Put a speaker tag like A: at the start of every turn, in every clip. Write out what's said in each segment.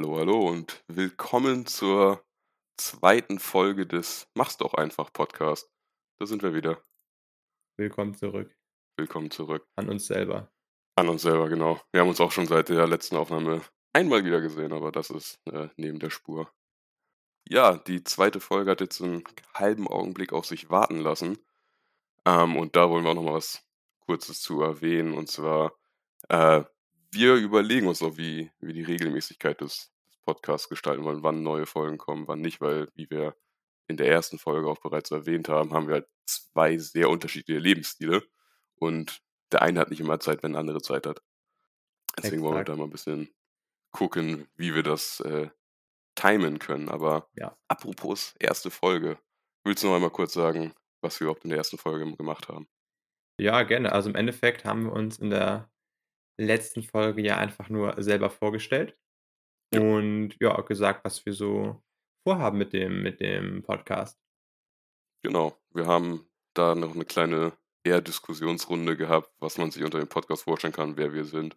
A: Hallo, hallo und willkommen zur zweiten Folge des Mach's doch einfach Podcast. Da sind wir wieder.
B: Willkommen zurück
A: Willkommen zurück.
B: an uns selber.
A: An uns selber, genau. Wir haben uns auch schon seit der letzten Aufnahme einmal wieder gesehen, aber das ist äh, neben der Spur. Ja, die zweite Folge hat jetzt einen halben Augenblick auf sich warten lassen. Ähm, und da wollen wir auch noch mal was Kurzes zu erwähnen. Und zwar, äh, wir überlegen uns noch, wie, wie die Regelmäßigkeit des, des Podcasts gestalten wollen, wann neue Folgen kommen, wann nicht, weil, wie wir in der ersten Folge auch bereits erwähnt haben, haben wir halt zwei sehr unterschiedliche Lebensstile. Und der eine hat nicht immer Zeit, wenn der andere Zeit hat. Deswegen wollen wir
B: Exakt.
A: da mal ein bisschen gucken, wie wir das äh, timen können. Aber
B: Ja.
A: apropos erste Folge, willst du noch einmal kurz sagen, was wir überhaupt in der ersten Folge gemacht haben?
B: Ja, gerne. Also im Endeffekt haben wir uns in der letzten Folge ja einfach nur selber vorgestellt
A: Ja.
B: und ja, auch gesagt, was wir so vorhaben mit dem, mit dem Podcast.
A: Genau, wir haben da noch eine kleine eher Diskussionsrunde gehabt, was man sich unter dem Podcast vorstellen kann, wer wir sind.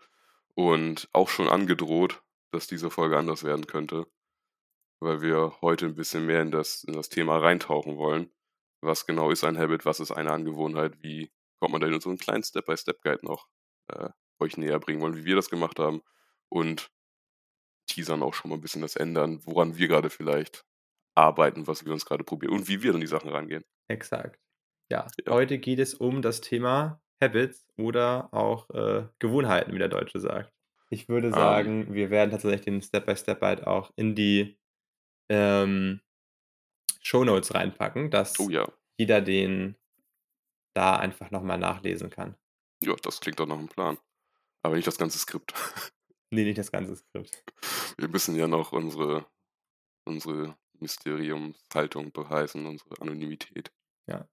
A: Und auch schon angedroht, dass diese Folge anders werden könnte, weil wir heute ein bisschen mehr in das, in das Thema reintauchen wollen. Was genau ist ein Habit, was ist eine Angewohnheit, wie kommt man da in so einen kleinen Step-by-Step-Guide noch äh, euch näher bringen wollen, wie wir das gemacht haben und teasern auch schon mal ein bisschen das ändern, woran wir gerade vielleicht arbeiten, was wir uns gerade probieren und wie wir an die Sachen rangehen.
B: Exakt. Ja,
A: Ja.
B: heute geht es um das Thema Habits oder auch äh, Gewohnheiten, wie der Deutsche sagt. Ich würde
A: Ähm.
B: sagen, wir werden tatsächlich den Step-by-Step-Guide auch in die ähm, Shownotes reinpacken, dass
A: Oh ja,
B: jeder den da einfach nochmal nachlesen kann.
A: ja, das klingt doch nach einem Plan. Aber nicht das ganze Skript.
B: Nee, nicht das ganze Skript.
A: Wir müssen ja noch unsere, unsere Mysteriumshaltung beweisen, unsere Anonymität.
B: Ja.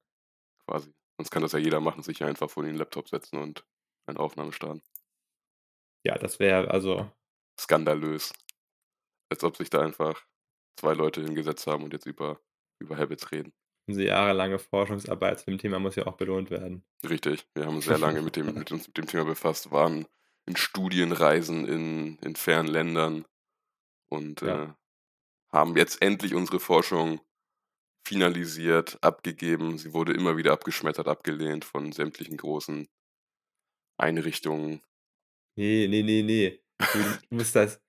A: Quasi. Sonst kann das ja jeder machen, sich einfach vor den Laptop setzen und eine Aufnahme starten.
B: Ja, das wäre also
A: Skandalös. Als ob sich da einfach zwei Leute hingesetzt haben und jetzt über, über Habits reden.
B: unsere jahrelange Forschungsarbeit zu dem Thema muss ja auch belohnt werden.
A: Richtig, wir haben sehr lange mit, dem, mit uns mit dem Thema befasst, waren in Studienreisen in, in fernen Ländern und
B: Ja.
A: äh, haben jetzt endlich unsere Forschung finalisiert, abgegeben. Sie wurde immer wieder abgeschmettert, abgelehnt von sämtlichen großen Einrichtungen.
B: Nee, nee, nee, nee. Du musst das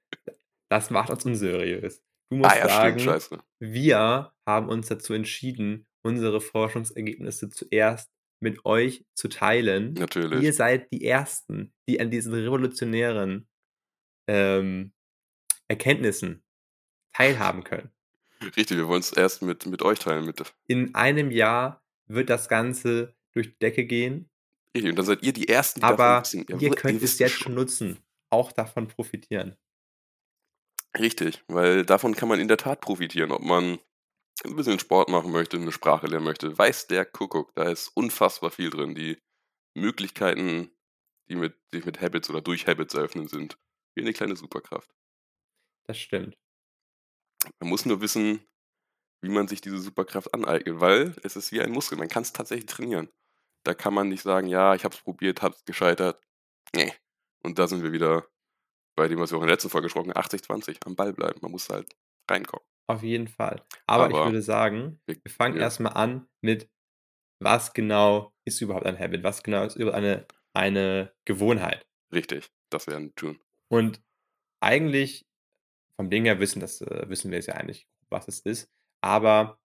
B: das macht uns unseriös. Du musst
A: Ah ja,
B: sagen,
A: stimmt, scheiße.
B: wir haben uns dazu entschieden, unsere Forschungsergebnisse zuerst mit euch zu teilen.
A: Natürlich.
B: Ihr seid die Ersten, die an diesen revolutionären ähm, Erkenntnissen teilhaben können.
A: Richtig, wir wollen es erst mit, mit euch teilen. Mit,
B: In einem Jahr wird das Ganze durch die Decke gehen,
A: richtig, und dann seid ihr die Ersten, die davon
B: aber
A: wissen.
B: ihr könnt es
A: wisst
B: jetzt schon nutzen, auch davon profitieren.
A: Richtig, weil davon kann man in der Tat profitieren, ob man ein bisschen Sport machen möchte, eine Sprache lernen möchte. Weiß der Kuckuck, da ist unfassbar viel drin. Die Möglichkeiten, die mit, die mit Habits oder durch Habits eröffnen, sind wie eine kleine Superkraft.
B: Das stimmt.
A: Man muss nur wissen, wie man sich diese Superkraft aneignet, weil es ist wie ein Muskel. Man kann es tatsächlich trainieren. Da kann man nicht sagen, ja, ich habe es probiert, habe es gescheitert. Nee. Und da sind wir wieder bei dem, was wir auch in der letzten Folge gesprochen haben, 80-20, am Ball bleiben. Man muss halt reinkommen.
B: Auf jeden Fall. Aber, ich
A: Aber
B: würde sagen,
A: wir-
B: wir fangen
A: ja.
B: erstmal an mit, was genau ist überhaupt ein Habit? Was genau ist überhaupt eine, eine Gewohnheit?
A: Richtig, das werden tun.
B: Und eigentlich, vom Ding her wissen, das, äh, wissen wir es ja eigentlich, was es ist. Aber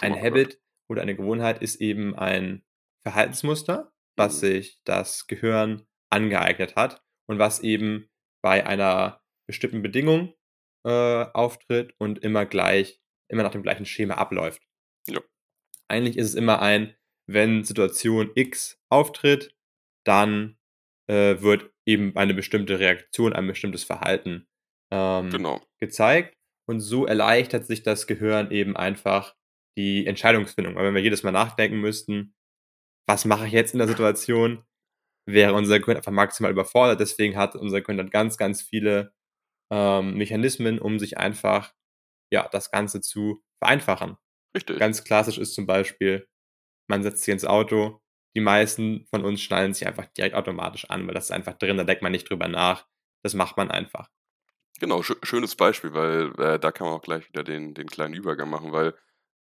B: ein
A: gehört.
B: Habit oder eine Gewohnheit ist eben ein Verhaltensmuster, was
A: Mhm.
B: sich das Gehirn angeeignet hat und was eben bei einer bestimmten Bedingung äh, auftritt und immer gleich, immer nach dem gleichen Schema abläuft.
A: Ja.
B: Eigentlich ist es immer ein, wenn Situation X auftritt, dann äh, wird eben eine bestimmte Reaktion, ein bestimmtes Verhalten ähm,
A: Genau.
B: gezeigt. Und so erleichtert sich das Gehirn eben einfach die Entscheidungsfindung. Weil wenn wir jedes Mal nachdenken müssten, was mache ich jetzt in der Situation, wäre unser Gehirn einfach maximal überfordert. Deswegen hat unser Gehirn dann ganz, ganz viele ähm, Mechanismen, um sich einfach ja, das Ganze zu vereinfachen.
A: Richtig.
B: Ganz klassisch ist zum Beispiel, man setzt sich ins Auto. Die meisten von uns schnallen sich einfach direkt automatisch an, weil das ist einfach drin, da denkt man nicht drüber nach. Das macht man einfach.
A: Genau, schö schönes Beispiel, weil, äh, da kann man auch gleich wieder den den kleinen Übergang machen, weil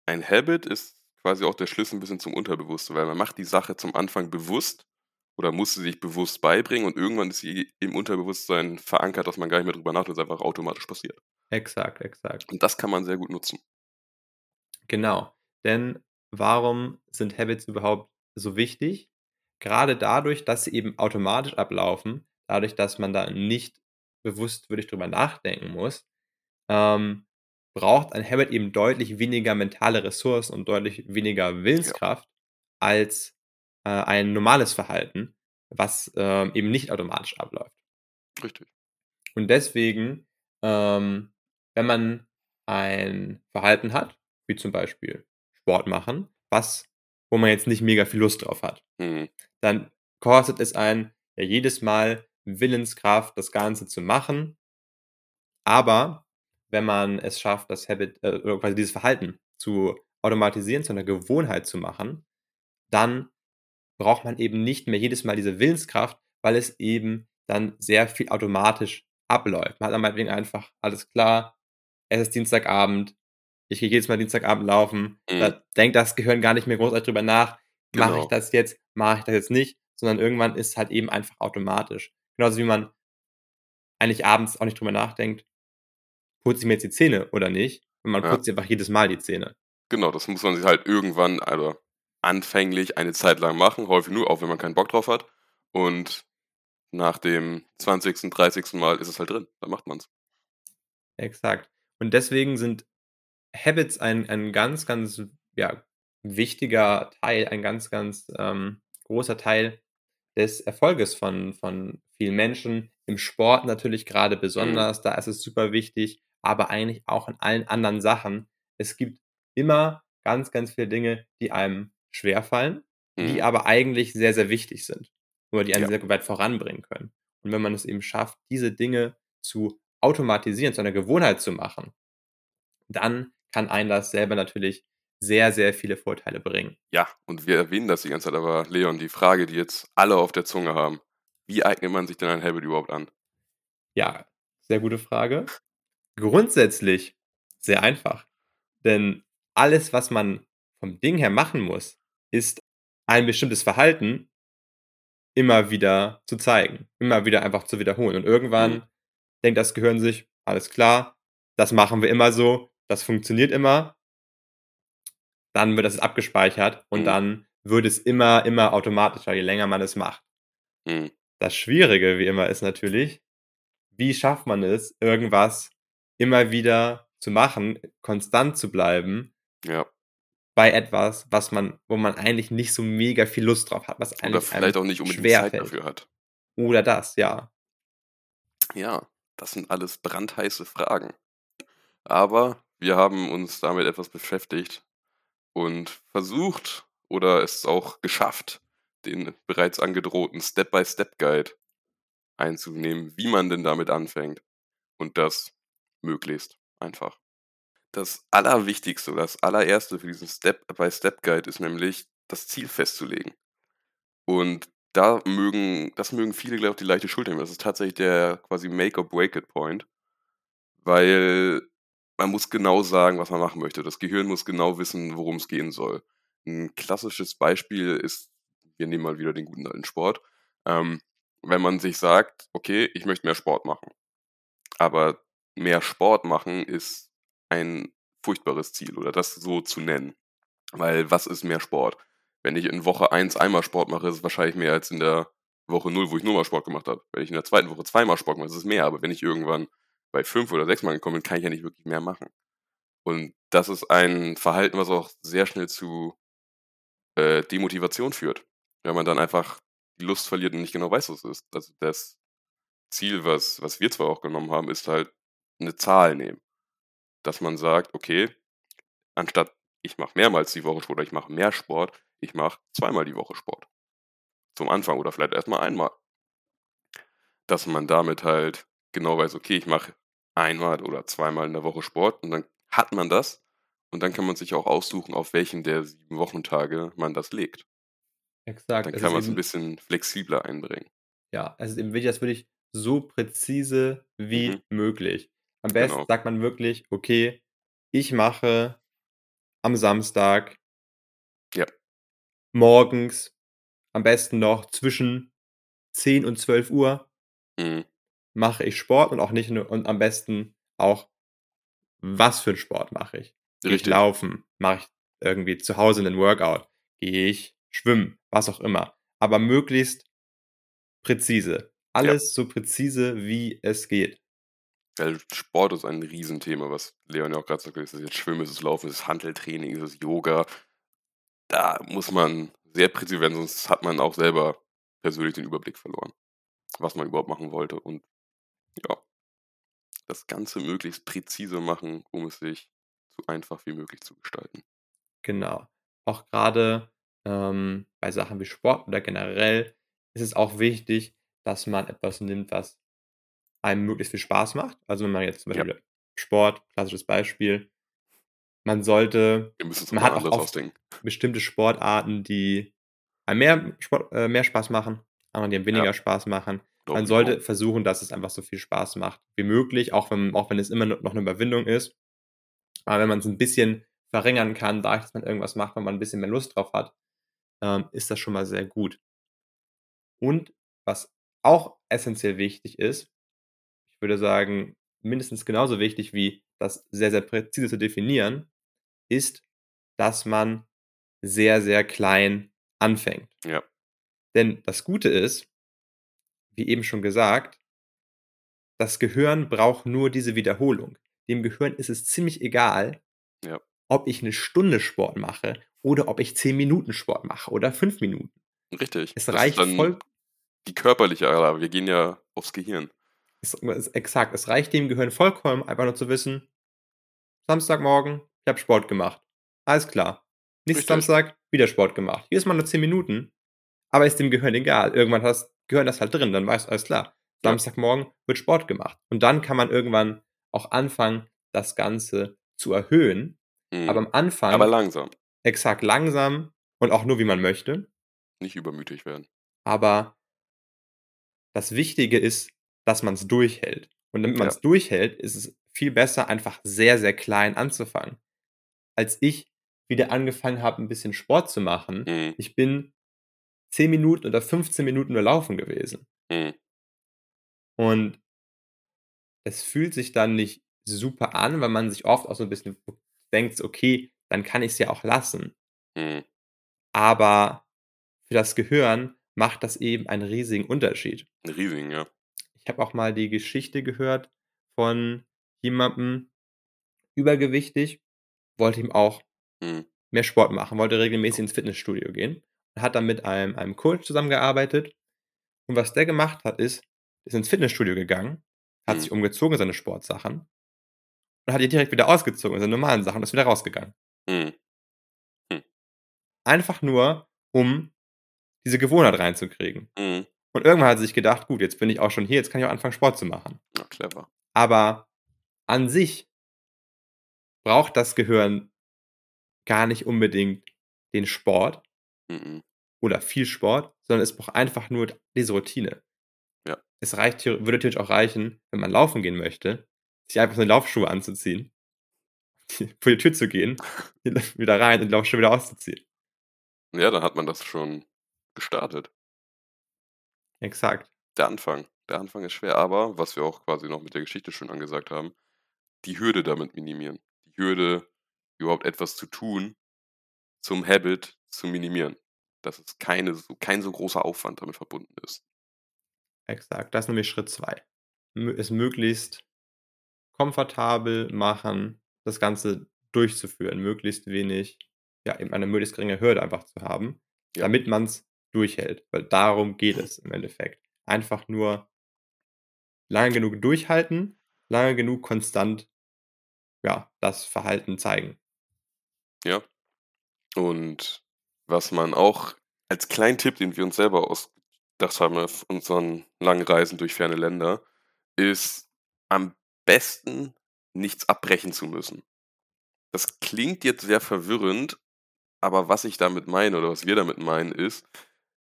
A: ein Habit ist quasi auch der Schlüssel 'n bisschen zum Unterbewussten, weil man macht die Sache zum Anfang bewusst oder muss sie sich bewusst beibringen und irgendwann ist sie im Unterbewusstsein verankert, dass man gar nicht mehr drüber nachdenkt, es einfach automatisch passiert.
B: Exakt, exakt.
A: Und das kann man sehr gut nutzen.
B: Genau, denn warum sind Habits überhaupt so wichtig? Grade dadurch, dass sie eben automatisch ablaufen, dadurch, dass man da nicht bewusst wirklich drüber nachdenken muss, ähm, braucht ein Habit eben deutlich weniger mentale Ressourcen und deutlich weniger
A: Ja.
B: Willenskraft als, äh, ein normales Verhalten, was, ähm, eben nicht automatisch abläuft.
A: Richtig.
B: Und deswegen, ähm, wenn man ein Verhalten hat, wie zum Beispiel Sport machen, was wo man jetzt nicht mega viel Lust drauf hat,
A: Mhm.
B: dann kostet es einen ja jedes Mal Willenskraft, das Ganze zu machen. Aber wenn man es schafft, das Habit, äh, quasi dieses Verhalten zu automatisieren, zu 'ner Gewohnheit zu machen, dann braucht man eben nicht mehr jedes Mal diese Willenskraft, weil es eben dann sehr viel automatisch abläuft. Man hat dann meinetwegen einfach: „Alles klar, es ist Dienstagabend, ich gehe jedes Mal Dienstagabend laufen.“
A: Mhm.
B: Da denkt das Gehirn gar nicht mehr großartig drüber nach: „Mache ich
A: Genau.
B: das jetzt? Mache ich das jetzt nicht?“ Sondern irgendwann ist halt eben einfach automatisch. Genauso wie man eigentlich abends auch nicht drüber nachdenkt: „Putze ich mir jetzt die Zähne oder nicht?“ Und man
A: Ja.
B: putzt einfach jedes Mal die Zähne.
A: Genau, das muss man sich halt irgendwann also, anfänglich eine Zeit lang machen, häufig nur, auch wenn man keinen Bock drauf hat. Und nach dem 20., 30. Mal ist es halt drin, dann macht man's.
B: Exakt. Und deswegen sind Habits ein ein ganz, ganz, ja, wichtiger Teil, ein ganz, ganz, ähm, großer Teil des Erfolges von von vielen Menschen. Im Sport natürlich grade
A: Mhm.
B: besonders, da ist es super wichtig, aber eigentlich auch in allen anderen Sachen. Es gibt immer ganz, ganz viele Dinge, die einem schwerfallen, die
A: Mhm.
B: aber eigentlich sehr, sehr wichtig sind oder die einen
A: Ja.
B: sehr weit voranbringen können. Und wenn man es eben schafft, diese Dinge zu automatisieren, zu einer Gewohnheit zu machen, dann kann einen das selber natürlich sehr, sehr viele Vorteile bringen.
A: Ja, und wir erwähnen das die ganze Zeit, aber Leon, die Frage, die jetzt alle auf der Zunge haben: Wie eignet man sich denn ein Habit überhaupt an?
B: Ja, sehr gute Frage. Grundsätzlich sehr einfach, denn alles, was man vom Ding her machen muss, ist ein bestimmtes Verhalten immer wieder zu zeigen, immer wieder einfach zu wiederholen. Und
A: Mhm.
B: irgendwann denkt das Gehirn sich: „Alles klar, das machen wir immer so, das funktioniert immer.“ Dann wird das abgespeichert und
A: Mhm.
B: dann wird es immer, immer automatischer, je länger man es macht.
A: Mhm.
B: Das Schwierige wie immer ist natürlich: Wie schafft man es, irgendwas immer wieder zu machen, konstant zu bleiben
A: Ja.
B: Bei etwas, was man wo man eigentlich nicht so mega viel Lust drauf hat, was
A: Oder
B: eigentlich
A: vielleicht
B: einem
A: auch nicht unbedingt Zeit
B: schwerfällt.
A: dafür hat.
B: Oder das, ja.
A: Ja, das sind alles brandheiße Fragen. Aber wir haben uns damit etwas beschäftigt und versucht oder es auch geschafft, den bereits angedrohten Step-by-Step-Guide einzunehmen, wie man denn damit anfängt und das möglichst einfach. Das Allerwichtigste oder das Allererste für diesen Step-by-Step-Guide ist nämlich, das Ziel festzulegen. Und da mögen das mögen viele, glaube ich, die leichte Schulter nehmen. Das ist tatsächlich der quasi Make or Break it Point, weil man muss genau sagen, was man machen möchte. Das Gehirn muss genau wissen, worum's gehen soll. 'N klassisches Beispiel ist wir nehmen mal wieder den guten alten Sport. Ähm, wenn man sich sagt: „Okay, ich möchte mehr Sport machen.“ Aber mehr Sport machen ist ein furchtbares Ziel oder das so zu nennen. Weil was ist mehr Sport? Wenn ich in Woche 1 einmal Sport mache, ist es wahrscheinlich mehr als in der Woche 0, wo ich nur mal Sport gemacht habe. Wenn ich in der 2. Woche zweimal Sport mache, ist es mehr, aber wenn ich irgendwann bei 5 oder 6 Mal angekommen bin, kann ich ja nicht wirklich mehr machen. Und das ist ein Verhalten, was auch sehr schnell zu, äh, Demotivation führt, wenn man dann einfach die Lust verliert und nicht genau weiß, was es ist. Also, das Ziel, was was wir zwar auch genommen haben, ist halt 'ne Zahl nehmen. Dass man sagt: „Okay, anstatt ich mache mehrmals die Woche Sport oder ich mache mehr Sport, ich mache zweimal die Woche Sport.“ Zum Anfang oder vielleicht erst mal einmal. Dass man damit halt genau weiß: „Okay, ich mache einmal oder zweimal in der Woche Sport“, und dann hat man das und dann kann man sich auch aussuchen, auf welchen der 7 Wochentage man das legt.
B: Exakt,
A: Dann
B: es
A: kann
B: ist
A: man's 'n
B: eben
A: bisschen flexibler einbringen.
B: Ja, es ist eben wichtig, dass wirklich so präzise wie
A: Mhm.
B: möglich. Am besten
A: Genau.
B: sagt man wirklich: „Okay, ich mache am Samstag“
A: Ja.
B: „morgens am besten noch zwischen 10 und 12:00“
A: Mhm.
B: „mache ich Sport“ und auch nicht nur und am besten auch was für 'n Sport mache ich? Gehe ich
A: Richtig.
B: laufen? Mache ich irgendwie zu Hause 'nen Workout? Gehe ich schwimmen? Was auch immer. Aber möglichst präzise.
A: Ja.
B: Alles so präzise, wie es geht.
A: Weil Sport ist ein Riesenthema, was Leon ja auch grad sagt, ist es jetzt Schwimmen, ist es Laufen, ist es Hanteltraining, ist es Yoga? Da muss man sehr präzise werden, sonst hat man auch selber persönlich den Überblick verloren, was man überhaupt machen wollte und ja. Das Ganze möglichst präzise machen, um es sich so einfach wie möglich zu gestalten.
B: Genau. Auch grade, ähm, bei Sachen wie Sport oder generell ist es auch wichtig, dass man etwas nimmt, was einem möglichst viel Spaß macht. Also, wenn man jetzt zum
A: Ja.
B: Beispiel Sport, klassisches Beispiel man sollte
A: Wir müssen
B: man hat auch bestimmte Sportarten, die einem mehr Sport äh, mehr Spaß machen, andere, die einem
A: Ja.
B: weniger Spaß machen.
A: Doch,
B: Man sollte versuchen, dass es einfach so viel Spaß macht wie möglich, auch wenn auch wenn es immer no noch 'ne Überwindung ist. Aber wenn man's 'n bisschen verringern kann, dadurch, dass man irgendwas macht, wo man 'n bisschen mehr Lust drauf hat, ähm, ist das schon mal sehr gut. Und was auch essenziell wichtig ist ich würde sagen, mindestens genauso wichtig wie das sehr, sehr präzise zu definieren, ist, dass man sehr, sehr klein anfängt.
A: Ja.
B: Denn das Gute ist wie eben schon gesagt das Gehirn braucht nur diese Wiederholung. Dem Gehirn ist es ziemlich egal
A: Ja.
B: ob ich 'ne Stunde Sport mache oder ob ich 10 Minuten Sport mache oder 5 Minuten.
A: Richtig.
B: Es reicht voll
A: die körperliche aber wir gehen ja aufs Gehirn.
B: Es es exakt. Es reicht dem Gehirn vollkommen, einfach nur zu wissen: „Samstagmorgen, ich habe Sport gemacht. Alles klar. Nächsten. Samstag wieder Sport gemacht.“ Jedes Mal nur 10 Minuten, aber ist dem Gehirn egal. Irgendwann hat das Gehirn das halt drin, dann weiß alles klar. Samstagmorgen wird Sport gemacht. Und dann kann man irgendwann auch anfangen, das Ganze zu erhöhen. Aber
A: Mhm.
B: am Anfang
A: Aber langsam.
B: exakt, langsam und auch nur, wie man möchte.
A: Nicht übermütig werden.
B: Aber das Wichtige ist, dass man's durchhält. Und damit
A: Ja.
B: man's durchhält, ist es viel besser, einfach sehr, sehr klein anzufangen. Als ich wieder angefangen habe, 'n bisschen Sport zu machen
A: Mhm.
B: ich bin 10 Minuten oder 15 Minuten nur laufen gewesen.
A: Mhm.
B: Und es fühlt sich dann nicht super an, weil man sich oft auch so 'n bisschen denkt „Okay, dann kann ich's ja auch lassen.“
A: Mhm.
B: Aber für das Gehirn macht das eben einen riesigen Unterschied.
A: 'N riesigen, ja.
B: Ich habe auch mal die Geschichte gehört von jemandem, übergewichtig, wollte eben auch
A: Mhm.
B: mehr Sport machen, wollte regelmäßig ins Fitnessstudio gehen, hat dann mit einem einem Coach zusammengearbeitet. Und was der gemacht hat, ist ist ins Fitnessstudio gegangen, hat
A: Mhm.
B: sich umgezogen in seine Sportsachen und hat die direkt wieder ausgezogen in seine normalen Sachen und ist wieder rausgegangen.
A: Mhm. Hm.
B: Einfach nur, um diese Gewohnheit reinzukriegen.
A: Mhm.
B: Und irgendwann hat er sich gedacht: „Gut, jetzt bin ich auch schon hier, jetzt kann ich auch anfangen, Sport zu machen.“
A: Ja, clever.
B: Aber an sich braucht das Gehirn gar nicht unbedingt den Sport
A: Mhm.
B: oder viel Sport, sondern es braucht einfach nur diese Routine.
A: Ja.
B: Es reicht würde theoretisch auch reichen, wenn man laufen gehen möchte, sich einfach seine Laufschuhe anzuziehen, vor die Tür zu gehen, wieder rein und die Laufschuhe wieder auszuziehen.
A: Ja, dann hat man das schon gestartet.
B: Exakt.
A: Der Anfang. Der Anfang ist schwer, aber was wir auch quasi noch mit der Geschichte schön angesagt haben, die Hürde damit minimieren. Die Hürde, überhaupt etwas zu tun, zum Habit zu minimieren. Dass es keine so kein so großer Aufwand damit verbunden ist.
B: Exakt, das ist nämlich Schritt 2. Mö es möglichst komfortabel machen, das Ganze durchzuführen, möglichst wenig ja, eben eine möglichst geringe Hürde einfach zu haben,
A: Ja.
B: damit man's durchhält, weil darum geht es im Endeffekt. Einfach nur lange genug durchhalten, lange genug konstant, ja, das Verhalten zeigen.
A: Ja. Und was man auch als kleinen Tipp, den wir uns selber ausgedacht haben auf unseren langen Reisen durch ferne Länder, ist am besten nichts abbrechen zu müssen. Das klingt jetzt sehr verwirrend, aber was ich damit meine oder was wir damit meinen, ist,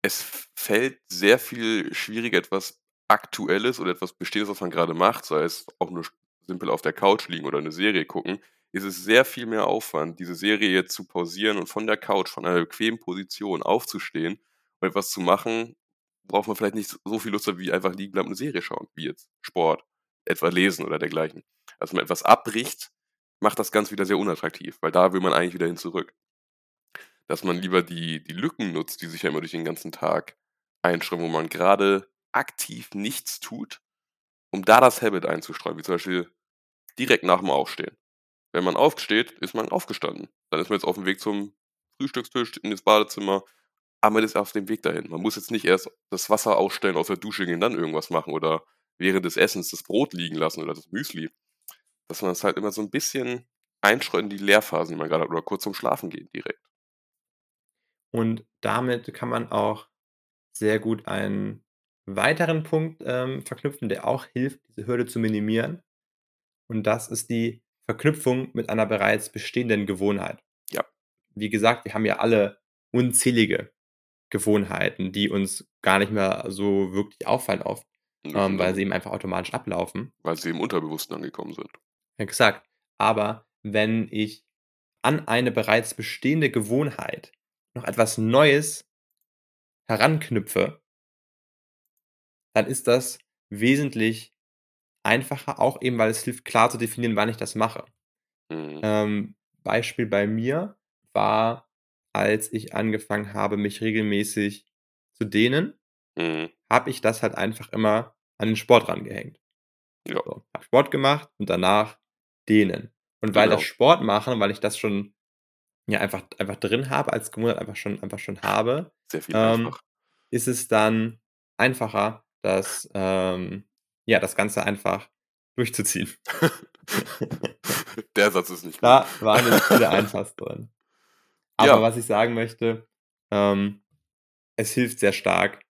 A: es fällt sehr viel schwieriger, etwas Aktuelles oder etwas Bestehendes, was man gerade macht, sei es auch nur simpel auf der Couch liegen oder eine Serie gucken, ist es sehr viel mehr Aufwand, diese Serie jetzt zu pausieren und von der Couch, von einer bequemen Position aufzustehen und etwas zu machen, worauf man vielleicht nicht so viel Lust hat, wie einfach liegen bleiben und 'ne Serie schauen, wie jetzt Sport, etwa lesen oder dergleichen. Dass man etwas abbricht, macht das Ganze wieder sehr unattraktiv, weil da will man eigentlich wieder hin zurück. Dass man lieber die die Lücken nutzt, die sich ja immer durch den ganzen Tag einstreuen, wo man gerade aktiv nichts tut, um da das Habit einzustreuen, wie zum Beispiel direkt nach dem Aufstehen. Wenn man aufsteht, ist man aufgestanden. Dann ist man jetzt auf dem Weg zum Frühstückstisch, in das Badezimmer, aber man ist auf dem Weg dahin. Man muss jetzt nicht erst das Wasser ausstellen, aus der Dusche gehen, dann irgendwas machen oder während des Essens das Brot liegen lassen oder das Müsli. Dass man es halt immer so ein bisschen einstreut in die Leerphasen, die man gerade hat oder kurz zum Schlafen gehen direkt.
B: Und damit kann man auch sehr gut einen weiteren Punkt, ähm, verknüpfen, der auch hilft, diese Hürde zu minimieren. Und das ist die Verknüpfung mit einer bereits bestehenden Gewohnheit.
A: Ja.
B: Wie gesagt, wir haben ja alle unzählige Gewohnheiten, die uns gar nicht mehr so wirklich auffallen oft, ähm, weil sie eben einfach automatisch ablaufen.
A: Weil sie im Unterbewussten angekommen sind.
B: Exakt. Aber wenn ich an eine bereits bestehende Gewohnheit noch etwas Neues heranknüpfe dann ist das wesentlich einfacher, auch eben, weil es hilft, klar zu definieren, wann ich das mache.
A: Mhm.
B: Ähm, Beispiel bei mir war, als ich angefangen habe, mich regelmäßig zu dehnen,
A: Mhm.
B: habe ich das halt einfach immer an den Sport rangehängt.
A: Ja.
B: So, habe Sport gemacht und danach dehnen. Und weil das
A: Genau.
B: Sport machen, weil ich das schon, ja, einfach einfach drin habe, als Gewohnheit einfach schon einfach schon habe,
A: Sehr viel
B: ähm,
A: einfach.
B: ist es dann einfacher, das, ähm ja, das Ganze einfach durchzuziehen.
A: Der Satz ist nicht gut.
B: Da waren jetzt viele Einfachs drin. Aber
A: Ja.
B: was ich sagen möchte, ähm, es hilft sehr stark,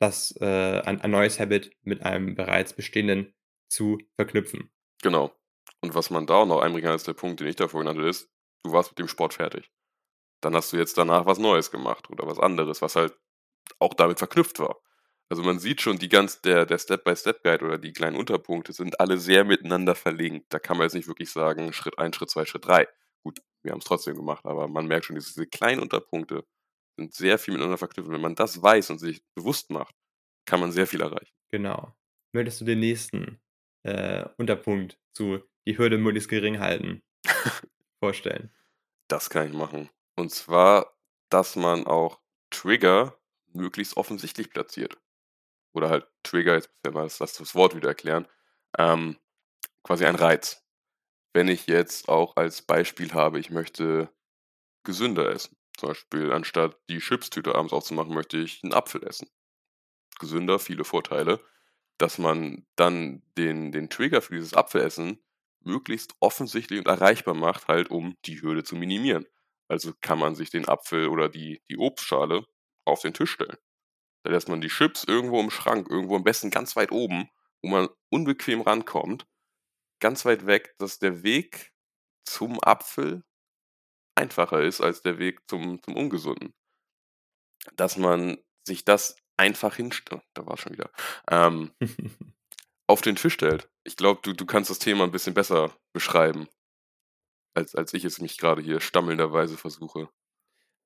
B: das, äh ein ein neues Habit mit einem bereits bestehenden zu verknüpfen.
A: Genau. Und was man da auch noch einbringen kann, ist der Punkt, den ich davor genannt hatte, ist, du warst mit dem Sport fertig. Dann hast du jetzt danach was Neues gemacht oder was anderes, was halt auch damit verknüpft war. Also, man sieht schon, die ganz der der Step-by-Step-Guide oder die kleinen Unterpunkte sind alle sehr miteinander verlinkt. Da kann man jetzt nicht wirklich sagen, Schritt 1, Schritt 2, Schritt 3. Gut, wir haben's trotzdem gemacht, aber man merkt schon, diese kleinen Unterpunkte sind sehr viel miteinander verknüpft. Wenn man das weiß und sich bewusst macht, kann man sehr viel erreichen.
B: Genau. Möchtest du den nächsten, äh, Unterpunkt zu die Hürde möglichst gering halten vorstellen?
A: Das kann ich machen. Und zwar, dass man auch Trigger möglichst offensichtlich platziert. Oder halt Trigger, jetzt wir mal das das Wort wieder erklären, ähm, quasi ein Reiz. Wenn ich jetzt auch als Beispiel habe, ich möchte gesünder essen. Zum Beispiel anstatt die Chipstüte abends aufzumachen, möchte ich 'n Apfel essen. Gesünder, viele Vorteile. Dass man dann den den Trigger für dieses Apfelessen möglichst offensichtlich und erreichbar macht, halt um die Hürde zu minimieren. Also, kann man sich den Apfel oder die die Obstschale auf den Tisch stellen. Da lässt man die Chips irgendwo im Schrank, irgendwo am besten ganz weit oben, wo man unbequem rankommt, ganz weit weg, dass der Weg zum Apfel einfacher ist als der Weg zum zum Ungesunden. Dass man sich das einfach hinst oh, da war's schon wieder, ähm, auf den Tisch stellt. Ich glaube, du du kannst das Thema 'n bisschen besser beschreiben als als ich es mich grade hier stammelnderweise versuche.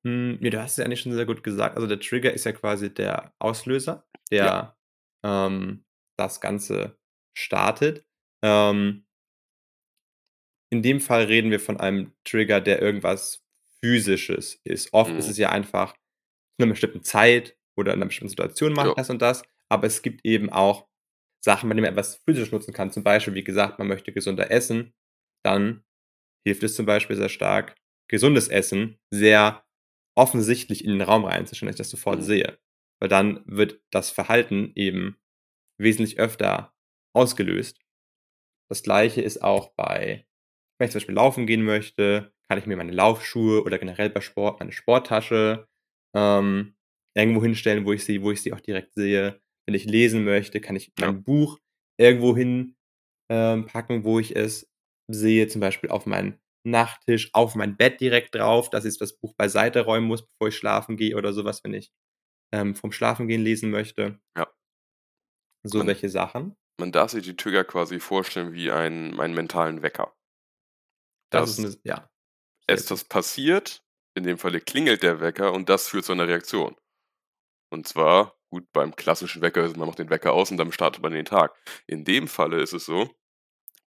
B: Hm, ne, du hast es ja eigentlich schon sehr gut gesagt. Also, der Trigger ist ja quasi der Auslöser,
A: Ja.
B: der, ähm, das Ganze startet. Ähm in dem Fall reden wir von einem Trigger, der irgendwas Physisches ist. Oft ist
A: Mhm.
B: es ja einfach zu 'ner bestimmten Zeit oder in 'ner bestimmten Situation mache ich
A: Ja.
B: das und das, aber es gibt eben auch Sachen, bei denen man etwas physisch nutzen kann. Zum Beispiel, wie gesagt, man möchte gesünder essen, dann hilft es zum Beispiel sehr stark, gesundes Essen sehr offensichtlich in den Raum reinzustellen, dass ich das sofort
A: Mhm.
B: sehe. Weil dann wird das Verhalten eben wesentlich öfter ausgelöst. Das Gleiche ist auch bei wenn ich zum Beispiel laufen gehen möchte, kann ich mir meine Laufschuhe oder generell bei Sport meine Sporttasche, ähm, irgendwo hinstellen, wo ich sie wo ich sie auch direkt sehe. Wenn ich lesen möchte, kann ich
A: Ja.
B: mein Buch irgendwo hin, ähm, packen, wo ich es sehe, zum Beispiel auf meinen Nachttisch, auf mein Bett direkt drauf, dass ich das Buch beiseite räumen muss, bevor ich schlafen gehe oder so was, wenn ich, ähm, vorm Schlafengehen lesen möchte.
A: Ja.
B: So
A: Man
B: welche Sachen?
A: man darf sich die Trigger quasi vorstellen wie einen einen mentalen Wecker.
B: Das ist
A: Dass
B: 'ne s ja, gut.
A: etwas passiert, in dem Falle klingelt der Wecker und das führt zu einer Reaktion. Und zwar, gut, beim klassischen Wecker ist man macht den Wecker aus und dann startet man den Tag. In dem Falle ist es so,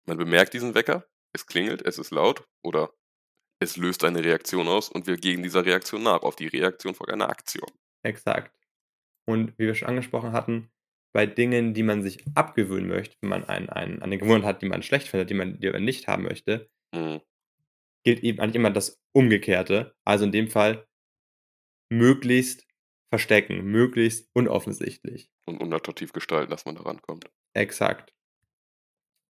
A: man bemerkt diesen Wecker, es klingelt, es ist laut oder es löst eine Reaktion aus und wir gehen dieser Reaktion nach. Auf die Reaktion folgt eine Aktion.
B: Exakt. Und wie wir schon angesprochen hatten, bei Dingen, die man sich abgewöhnen möchte, wenn man ein ein eine Gewohnheit hat, die man schlecht findet, die man die man nicht haben möchte
A: Mhm.
B: gilt eben eigentlich immer das Umgekehrte. Also, in dem Fall möglichst verstecken, möglichst unoffensichtlich.
A: Und unattraktiv gestalten, dass man da rankommt.
B: Exakt.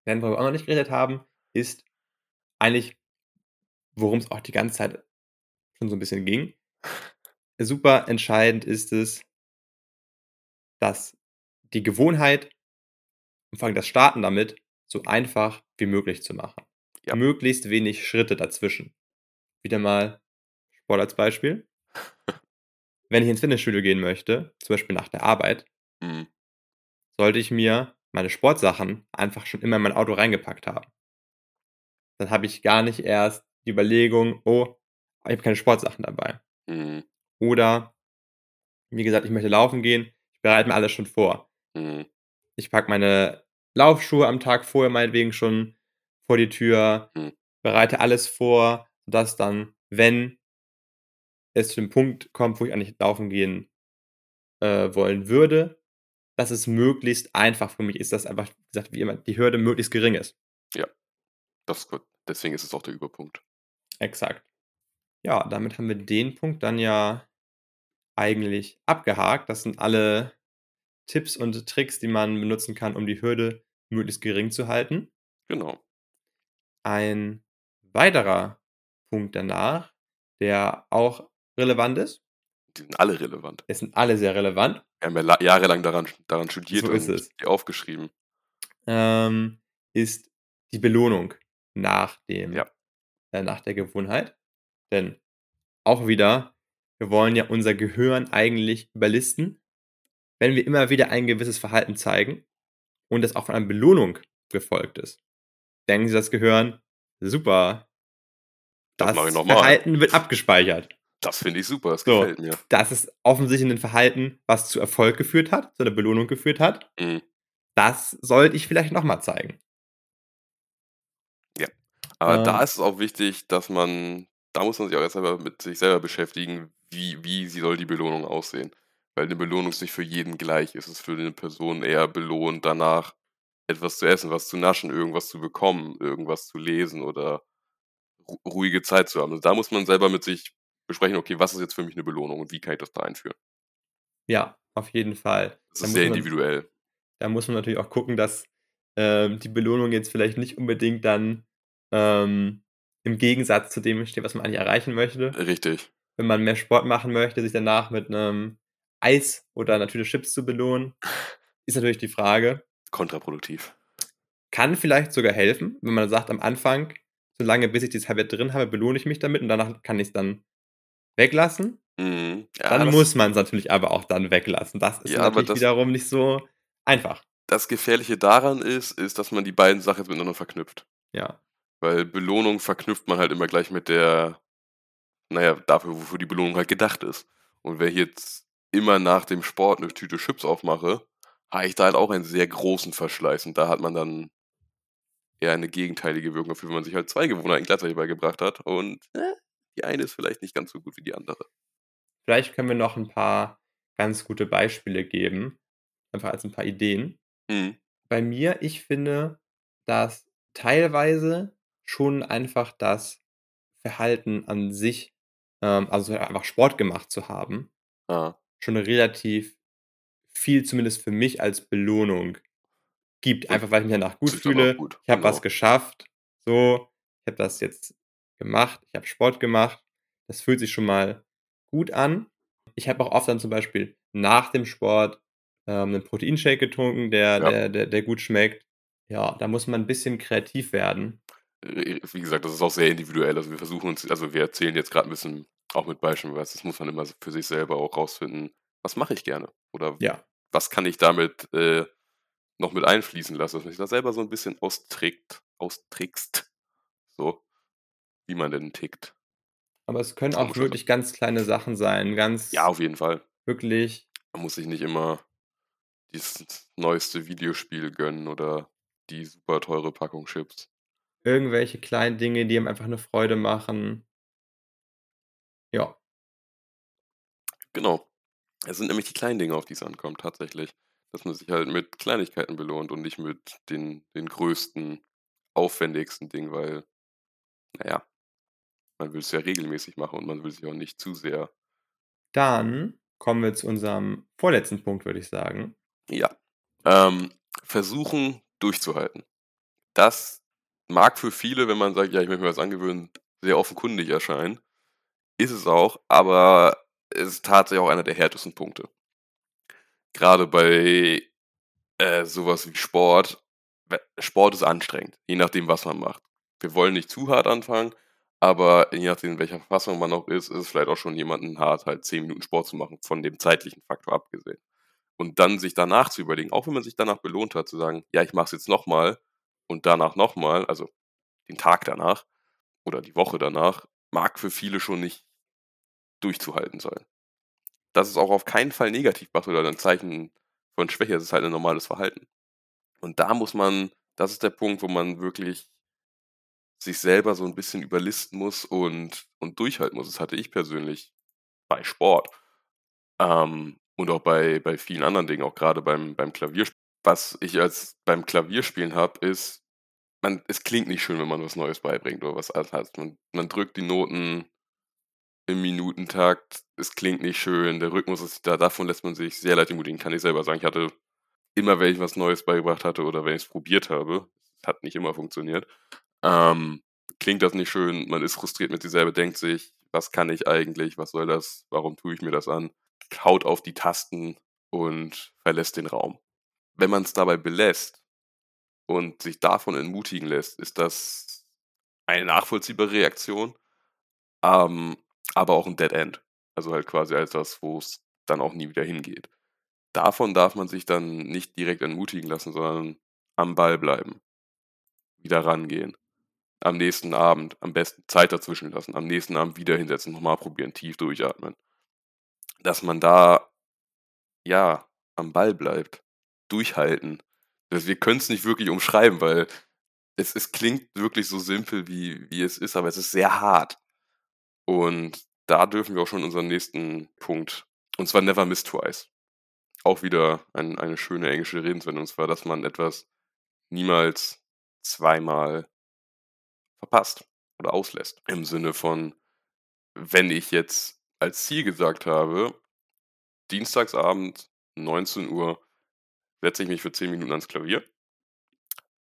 B: Denn worüber wir auch noch nicht geredet haben, ist eigentlich, worum's auch die ganze Zeit schon so 'n bisschen ging. Super entscheidend ist es dass die Gewohnheit und vor allem das Starten damit so einfach wie möglich zu machen.
A: Ja.
B: Möglichst wenig Schritte dazwischen. Wieder mal Sport als Beispiel. Wenn ich ins Fitnessstudio gehen möchte, zum Beispiel nach der Arbeit
A: Mhm.
B: sollte ich mir meine Sportsachen einfach schon immer in mein Auto reingepackt haben. Dann habe ich gar nicht erst die Überlegung: „Oh, ich habe keine Sportsachen dabei.“
A: Mhm.
B: Oder wie gesagt, ich möchte laufen gehen, ich bereite mir alles schon vor.
A: Mhm.
B: Ich packe meine Laufschuhe am Tag vorher meinetwegen schon vor die Tür,
A: Mhm.
B: bereite alles vor, dass dann, wenn es zu dem Punkt kommt, wo ich eigentlich laufen gehen, äh, wollen würde, dass es möglichst einfach für mich ist, dass einfach, wie gesagt, wie immer die Hürde möglichst gering ist.
A: Ja. Das ist gut. Deswegen ist es auch der Überpunkt.
B: Exakt. Ja, damit haben wir den Punkt dann ja eigentlich abgehakt. Das sind alle Tipps und Tricks, die man benutzen kann, um die Hürde möglichst gering zu halten.
A: Genau.
B: Ein weiterer Punkt danach, der auch relevant ist
A: Die sind alle relevant.
B: es sind alle sehr relevant.
A: Wir haben ja la jahrelang daran daran studiert
B: So
A: und
B: es.
A: die aufgeschrieben.
B: Ähm, ist die Belohnung nach dem
A: Ja.
B: äh, nach der Gewohnheit. Denn auch wieder, wir wollen ja unser Gehirn eigentlich überlisten. Wenn wir immer wieder ein gewisses Verhalten zeigen und das auch von einer Belohnung gefolgt ist, denken sich das Gehirn: „Super,
A: Das
B: das
A: mache ich noch mal.“
B: Verhalten wird abgespeichert.“
A: Das finde ich super, das
B: So,
A: gefällt mir.
B: das ist offensichtlich 'nen Verhalten, was zu Erfolg geführt hat, zu 'ner Belohnung geführt hat.
A: Mhm.
B: Das sollte ich vielleicht noch mal zeigen.
A: Ja. Aber da
B: Ähm.
A: ist es auch wichtig, dass man da muss man sich auch erst selber mit sich selber beschäftigen, wie wie sie soll die Belohnung aussehen? Weil 'ne Belohnung ist nicht für jeden gleich. Es ist für 'ne Person eher belohnt, danach etwas zu essen, was zu naschen, irgendwas zu bekommen, irgendwas zu lesen oder ru ruhige Zeit zu haben. Also, da muss man selber mit sich besprechen: „Okay, was ist jetzt für mich 'ne Belohnung und wie kann ich das da einführen?“
B: Ja, auf jeden Fall.
A: Das
B: Da
A: ist sehr
B: man
A: individuell.
B: da muss man natürlich auch gucken, dass, ähm, die Belohnung jetzt vielleicht nicht unbedingt dann, ähm, im Gegensatz zu dem steht, was man eigentlich erreichen möchte.
A: Richtig.
B: Wenn man mehr Sport machen möchte, sich danach mit 'nem Eis oder Tüte Chips zu belohnen, ist natürlich die Frage.
A: Kontraproduktiv.
B: Kann vielleicht sogar helfen, wenn man sagt am Anfang: „Solange bis ich dieses halbe drin habe, belohne ich mich damit und danach kann ich's dann weglassen.“
A: Mhm. Ja,
B: Dann muss man's natürlich aber auch dann weglassen. Das ist
A: Ja, aber
B: natürlich
A: das
B: wiederum nicht so einfach.
A: das Gefährliche daran ist ist, dass man die beiden Sachen jetzt miteinander verknüpft.
B: Ja.
A: Weil Belohnung verknüpft man halt immer gleich mit der na ja, dafür, wofür die Belohnung halt gedacht ist. Und wenn ich jetzt immer nach dem Sport 'ne Tüte Chips aufmache, habe ich da halt auch einen sehr großen Verschleiß und da hat man dann eher eine gegenteilige Wirkung, dafür, wenn man sich halt 2 Gewohnheiten gleichzeitig beigebracht hat und, äh, die eine ist vielleicht nicht ganz so gut wie die andere.
B: Vielleicht können wir noch 'n paar ganz gute Beispiele geben, einfach als 'n paar Ideen.
A: Mhm.
B: Bei mir ich finde, dass teilweise schon einfach das Verhalten an sich, ähm also, einfach Sport gemacht zu haben
A: Ah.
B: schon relativ viel zumindest für mich als Belohnung gibt. Einfach, weil ich mich danach gut fühle.
A: gut,
B: Ich habe was
A: genau.
B: geschafft, so. Ich habe das jetzt gemacht. Ich habe Sport gemacht. Das fühlt sich schon mal gut an. Ich habe auch oft dann zum Beispiel nach dem Sport, ähm, 'nen Proteinshake getrunken, der
A: Ja.
B: der der der gut schmeckt. Ja, da muss man 'n bisschen kreativ werden.
A: Äh, wie gesagt, das ist auch sehr individuell. Also, wir versuchen uns also, wir erzählen jetzt grad 'n bisschen auch mit Beispielen, weil das muss man immer für sich selber auch rausfinden: „Was mache ich gerne?“ Oder
B: Ja.
A: „Was kann ich damit, äh, noch mit einfließen lässt, dass man sich da selber so ein bisschen austrickt austrickst, so, wie man denn tickt.
B: Aber es können auch wirklich ganz kleine Sachen sein, ganz
A: Ja, auf jeden Fall.
B: wirklich
A: Man muss sich nicht immer dieses neueste Videospiel gönnen oder die super teure Packung Chips.
B: irgendwelche kleinen Dinge, die einem einfach 'ne Freude machen. Ja.
A: Genau. Es sind nämlich die kleinen Dinge, auf die es ankommt tatsächlich. Dass man sich halt mit Kleinigkeiten belohnt und nicht mit den den größten, aufwendigsten Dingen, weil, na man will's ja regelmäßig machen und man will sich auch nicht zu sehr
B: Dann kommen wir zu unserem vorletzten Punkt, würde ich sagen.
A: Ja. Ähm, versuchen durchzuhalten. Das mag für viele, wenn man sagt: „Ja, ich möchte mir was angewöhnen“, sehr offenkundig erscheinen. Ist es auch, aber es ist tatsächlich auch einer der härtesten Punkte. Grade bei, äh, so was wie Sport. Sport ist anstrengend, je nachdem, was man macht. Wir wollen nicht zu hart anfangen, aber je nachdem, in welcher Verfassung man auch ist, ist es vielleicht auch schon jemanden hart, halt 10 Minuten Sport zu machen, von dem zeitlichen Faktor abgesehen. Und dann sich danach zu überlegen, auch wenn man sich danach belohnt hat, zu sagen: „Ja, ich mache es jetzt noch mal und danach noch mal“, also den Tag danach oder die Woche danach, mag für viele schon nicht durchzuhalten sein. Das ist auch auf keinen Fall negativ macht oder 'n Zeichen von Schwäche, es ist halt 'n normales Verhalten. Und da muss man das ist der Punkt, wo man wirklich sich selber so 'n bisschen überlisten muss und und durchhalten muss. Das hatte ich persönlich bei Sport, ähm, und auch bei bei vielen anderen Dingen, auch grade beim beim Klaviersp was ich als beim Klavierspielen habe, ist, man es klingt nicht schön, wenn man was Neues beibringt oder was man man drückt die Noten im Minutentakt. Es klingt nicht schön, der Rhythmus ist da davon lässt man sich sehr leicht entmutigen, kann ich selber sagen. Ich hatte immer, wenn ich was Neues beigebracht hatte oder wenn ich's probiert habe, hat nicht immer funktioniert, ähm, klingt das nicht schön, man ist frustriert mit sich selber, denkt sich: „Was kann ich eigentlich? Was soll das? Warum tue ich mir das an?“ Haut auf die Tasten und verlässt den Raum. Wenn man's dabei belässt und sich davon entmutigen lässt, ist das eine nachvollziehbare Reaktion, ähm, aber auch 'n Dead End. Also halt quasi etwas, wo's dann auch nie wieder hingeht. Davon darf man sich dann nicht direkt entmutigen lassen, sondern am Ball bleiben. Wieder rangehen. Am nächsten Abend am besten Zeit dazwischen lassen, am nächsten Abend wieder hinsetzen, noch mal probieren, tief durchatmen. Dass man da, ja, am Ball bleibt. Durchhalten. Wir können's nicht wirklich umschreiben, weil es es klingt wirklich so simpel, wie wie es ist, aber es ist sehr hart. Und da dürfen wir auch schon unseren nächsten Punkt und zwar „Never miss twice“. Auch wieder ein eine schöne englische Redenswendung, und zwar, dass man etwas niemals zweimal verpasst oder auslässt. Im Sinne von, wenn ich jetzt als Ziel gesagt habe: „Dienstagsabend 19:00 setze ich mich für 10 Minuten ans Klavier.“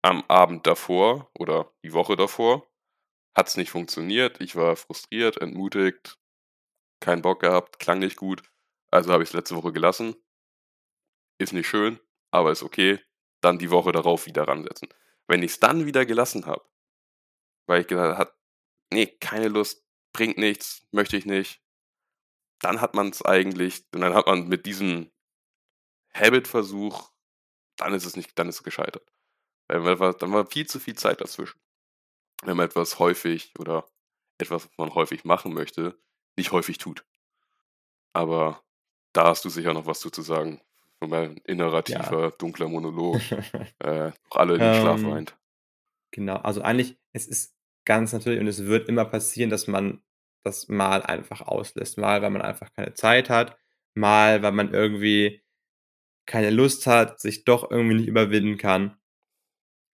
A: Am Abend davor oder die Woche davor hat's nicht funktioniert. Ich war frustriert, entmutigt, keinen Bock gehabt, klang nicht gut, also habe ich's letzte Woche gelassen. Ist nicht schön, aber ist okay. Dann die Woche darauf wieder ransetzen. Wenn ich's dann wieder gelassen habe, weil ich gedacht habe: „Ne, keine Lust, bringt nichts, möchte ich nicht“, dann hat man's eigentlich und dann hat man mit diesem Habit-Versuch dann ist es nicht dann ist es gescheitert. Weil dann war viel zu viel Zeit dazwischen. Wenn man etwas häufig oder etwas, was man häufig machen möchte, nicht häufig tut. Aber da hast du sicher noch was zu sagen. Mein innerer,
B: Ja.
A: tiefer, dunkler Monolog, äh, alle in den Schlaf
B: Ähm,
A: weint.
B: genau, also eigentlich es ist ganz natürlich und es wird immer passieren, dass man das mal einfach auslässt. Mal, weil man einfach keine Zeit hat, mal, weil man irgendwie keine Lust hat, sich doch irgendwie nicht überwinden kann.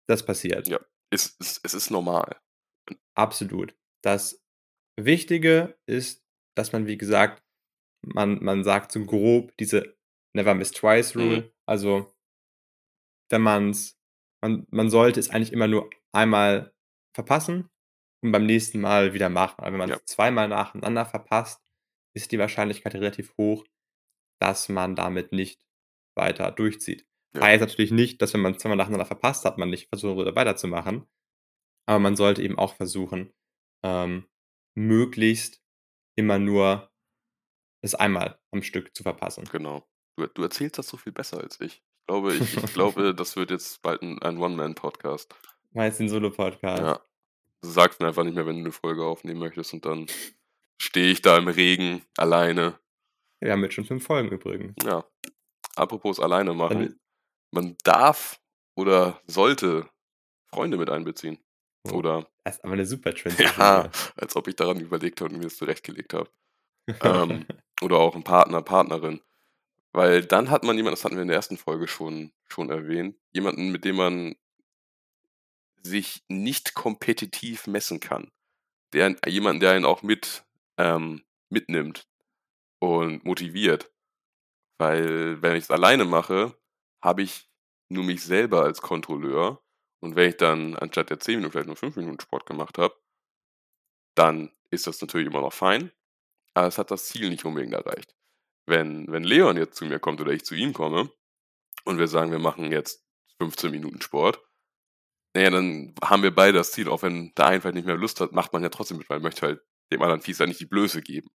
B: Das passiert.
A: Ja, es es es ist normal.
B: Absolut. Das Wichtige ist, dass man, wie gesagt man man sagt so grob diese „Never miss twice“
A: Mhm.
B: Rule. Also wenn man's man man sollte es eigentlich immer nur einmal verpassen und beim nächsten Mal wieder machen. Aber wenn
A: Ja.
B: man's zweimal nacheinander verpasst, ist die Wahrscheinlichkeit relativ hoch, dass man damit nicht weiter durchzieht.
A: Ja.
B: Heißt natürlich nicht, dass wenn man zweimal nacheinander verpasst hat, man nicht versuchen würde, weiterzumachen. Aber man sollte eben auch versuchen, ähm, möglichst immer nur es einmal am Stück zu verpassen.
A: Genau. Du du erzählst das so viel besser als ich. glaube, ich ich glaube, das wird jetzt bald 'n ein One-Man-Podcast.
B: Meinst du 'n Solo-Podcast?
A: Ja. Sagst mir einfach nicht mehr, wenn du 'ne Folge aufnehmen möchtest und dann stehe ich da im Regen alleine.
B: Wir haben jetzt schon 5 Folgen übrigens.
A: Ja. Apropos alleine
B: Dann
A: machen. Man darf oder sollte Freunde mit einbeziehen.
B: Oh,
A: Oder
B: das ist aber 'ne super Transition
A: ja, als ob ich daran überlegt habe und mir das zurechtgelegt habe. Ähm, oder auch 'n Partner, Partnerin. Weil dann hat man jemanden das hatten wir in der ersten Folge schon schon erwähnt, jemanden, mit dem man sich nicht kompetitiv messen kann. Der jemanden, der einen auch mit ähm, mitnimmt und motiviert. Weil, wenn ich's alleine mache, habe ich nur mich selber als Kontrolleur. Und wenn ich dann anstatt der 10 Minuten vielleicht nur 5 Minuten Sport gemacht habe dann ist das natürlich immer noch fein, aber es hat das Ziel nicht unbedingt erreicht. Wenn wenn Leon jetzt zu mir kommt oder ich zu ihm komme und wir sagen, wir machen jetzt 15 Minuten Sport, na ja, dann haben wir beide das Ziel, auch wenn der eine vielleicht nicht mehr Lust hat, macht man ja trotzdem mit, weil man möchte halt dem anderen ja nicht die Blöße geben.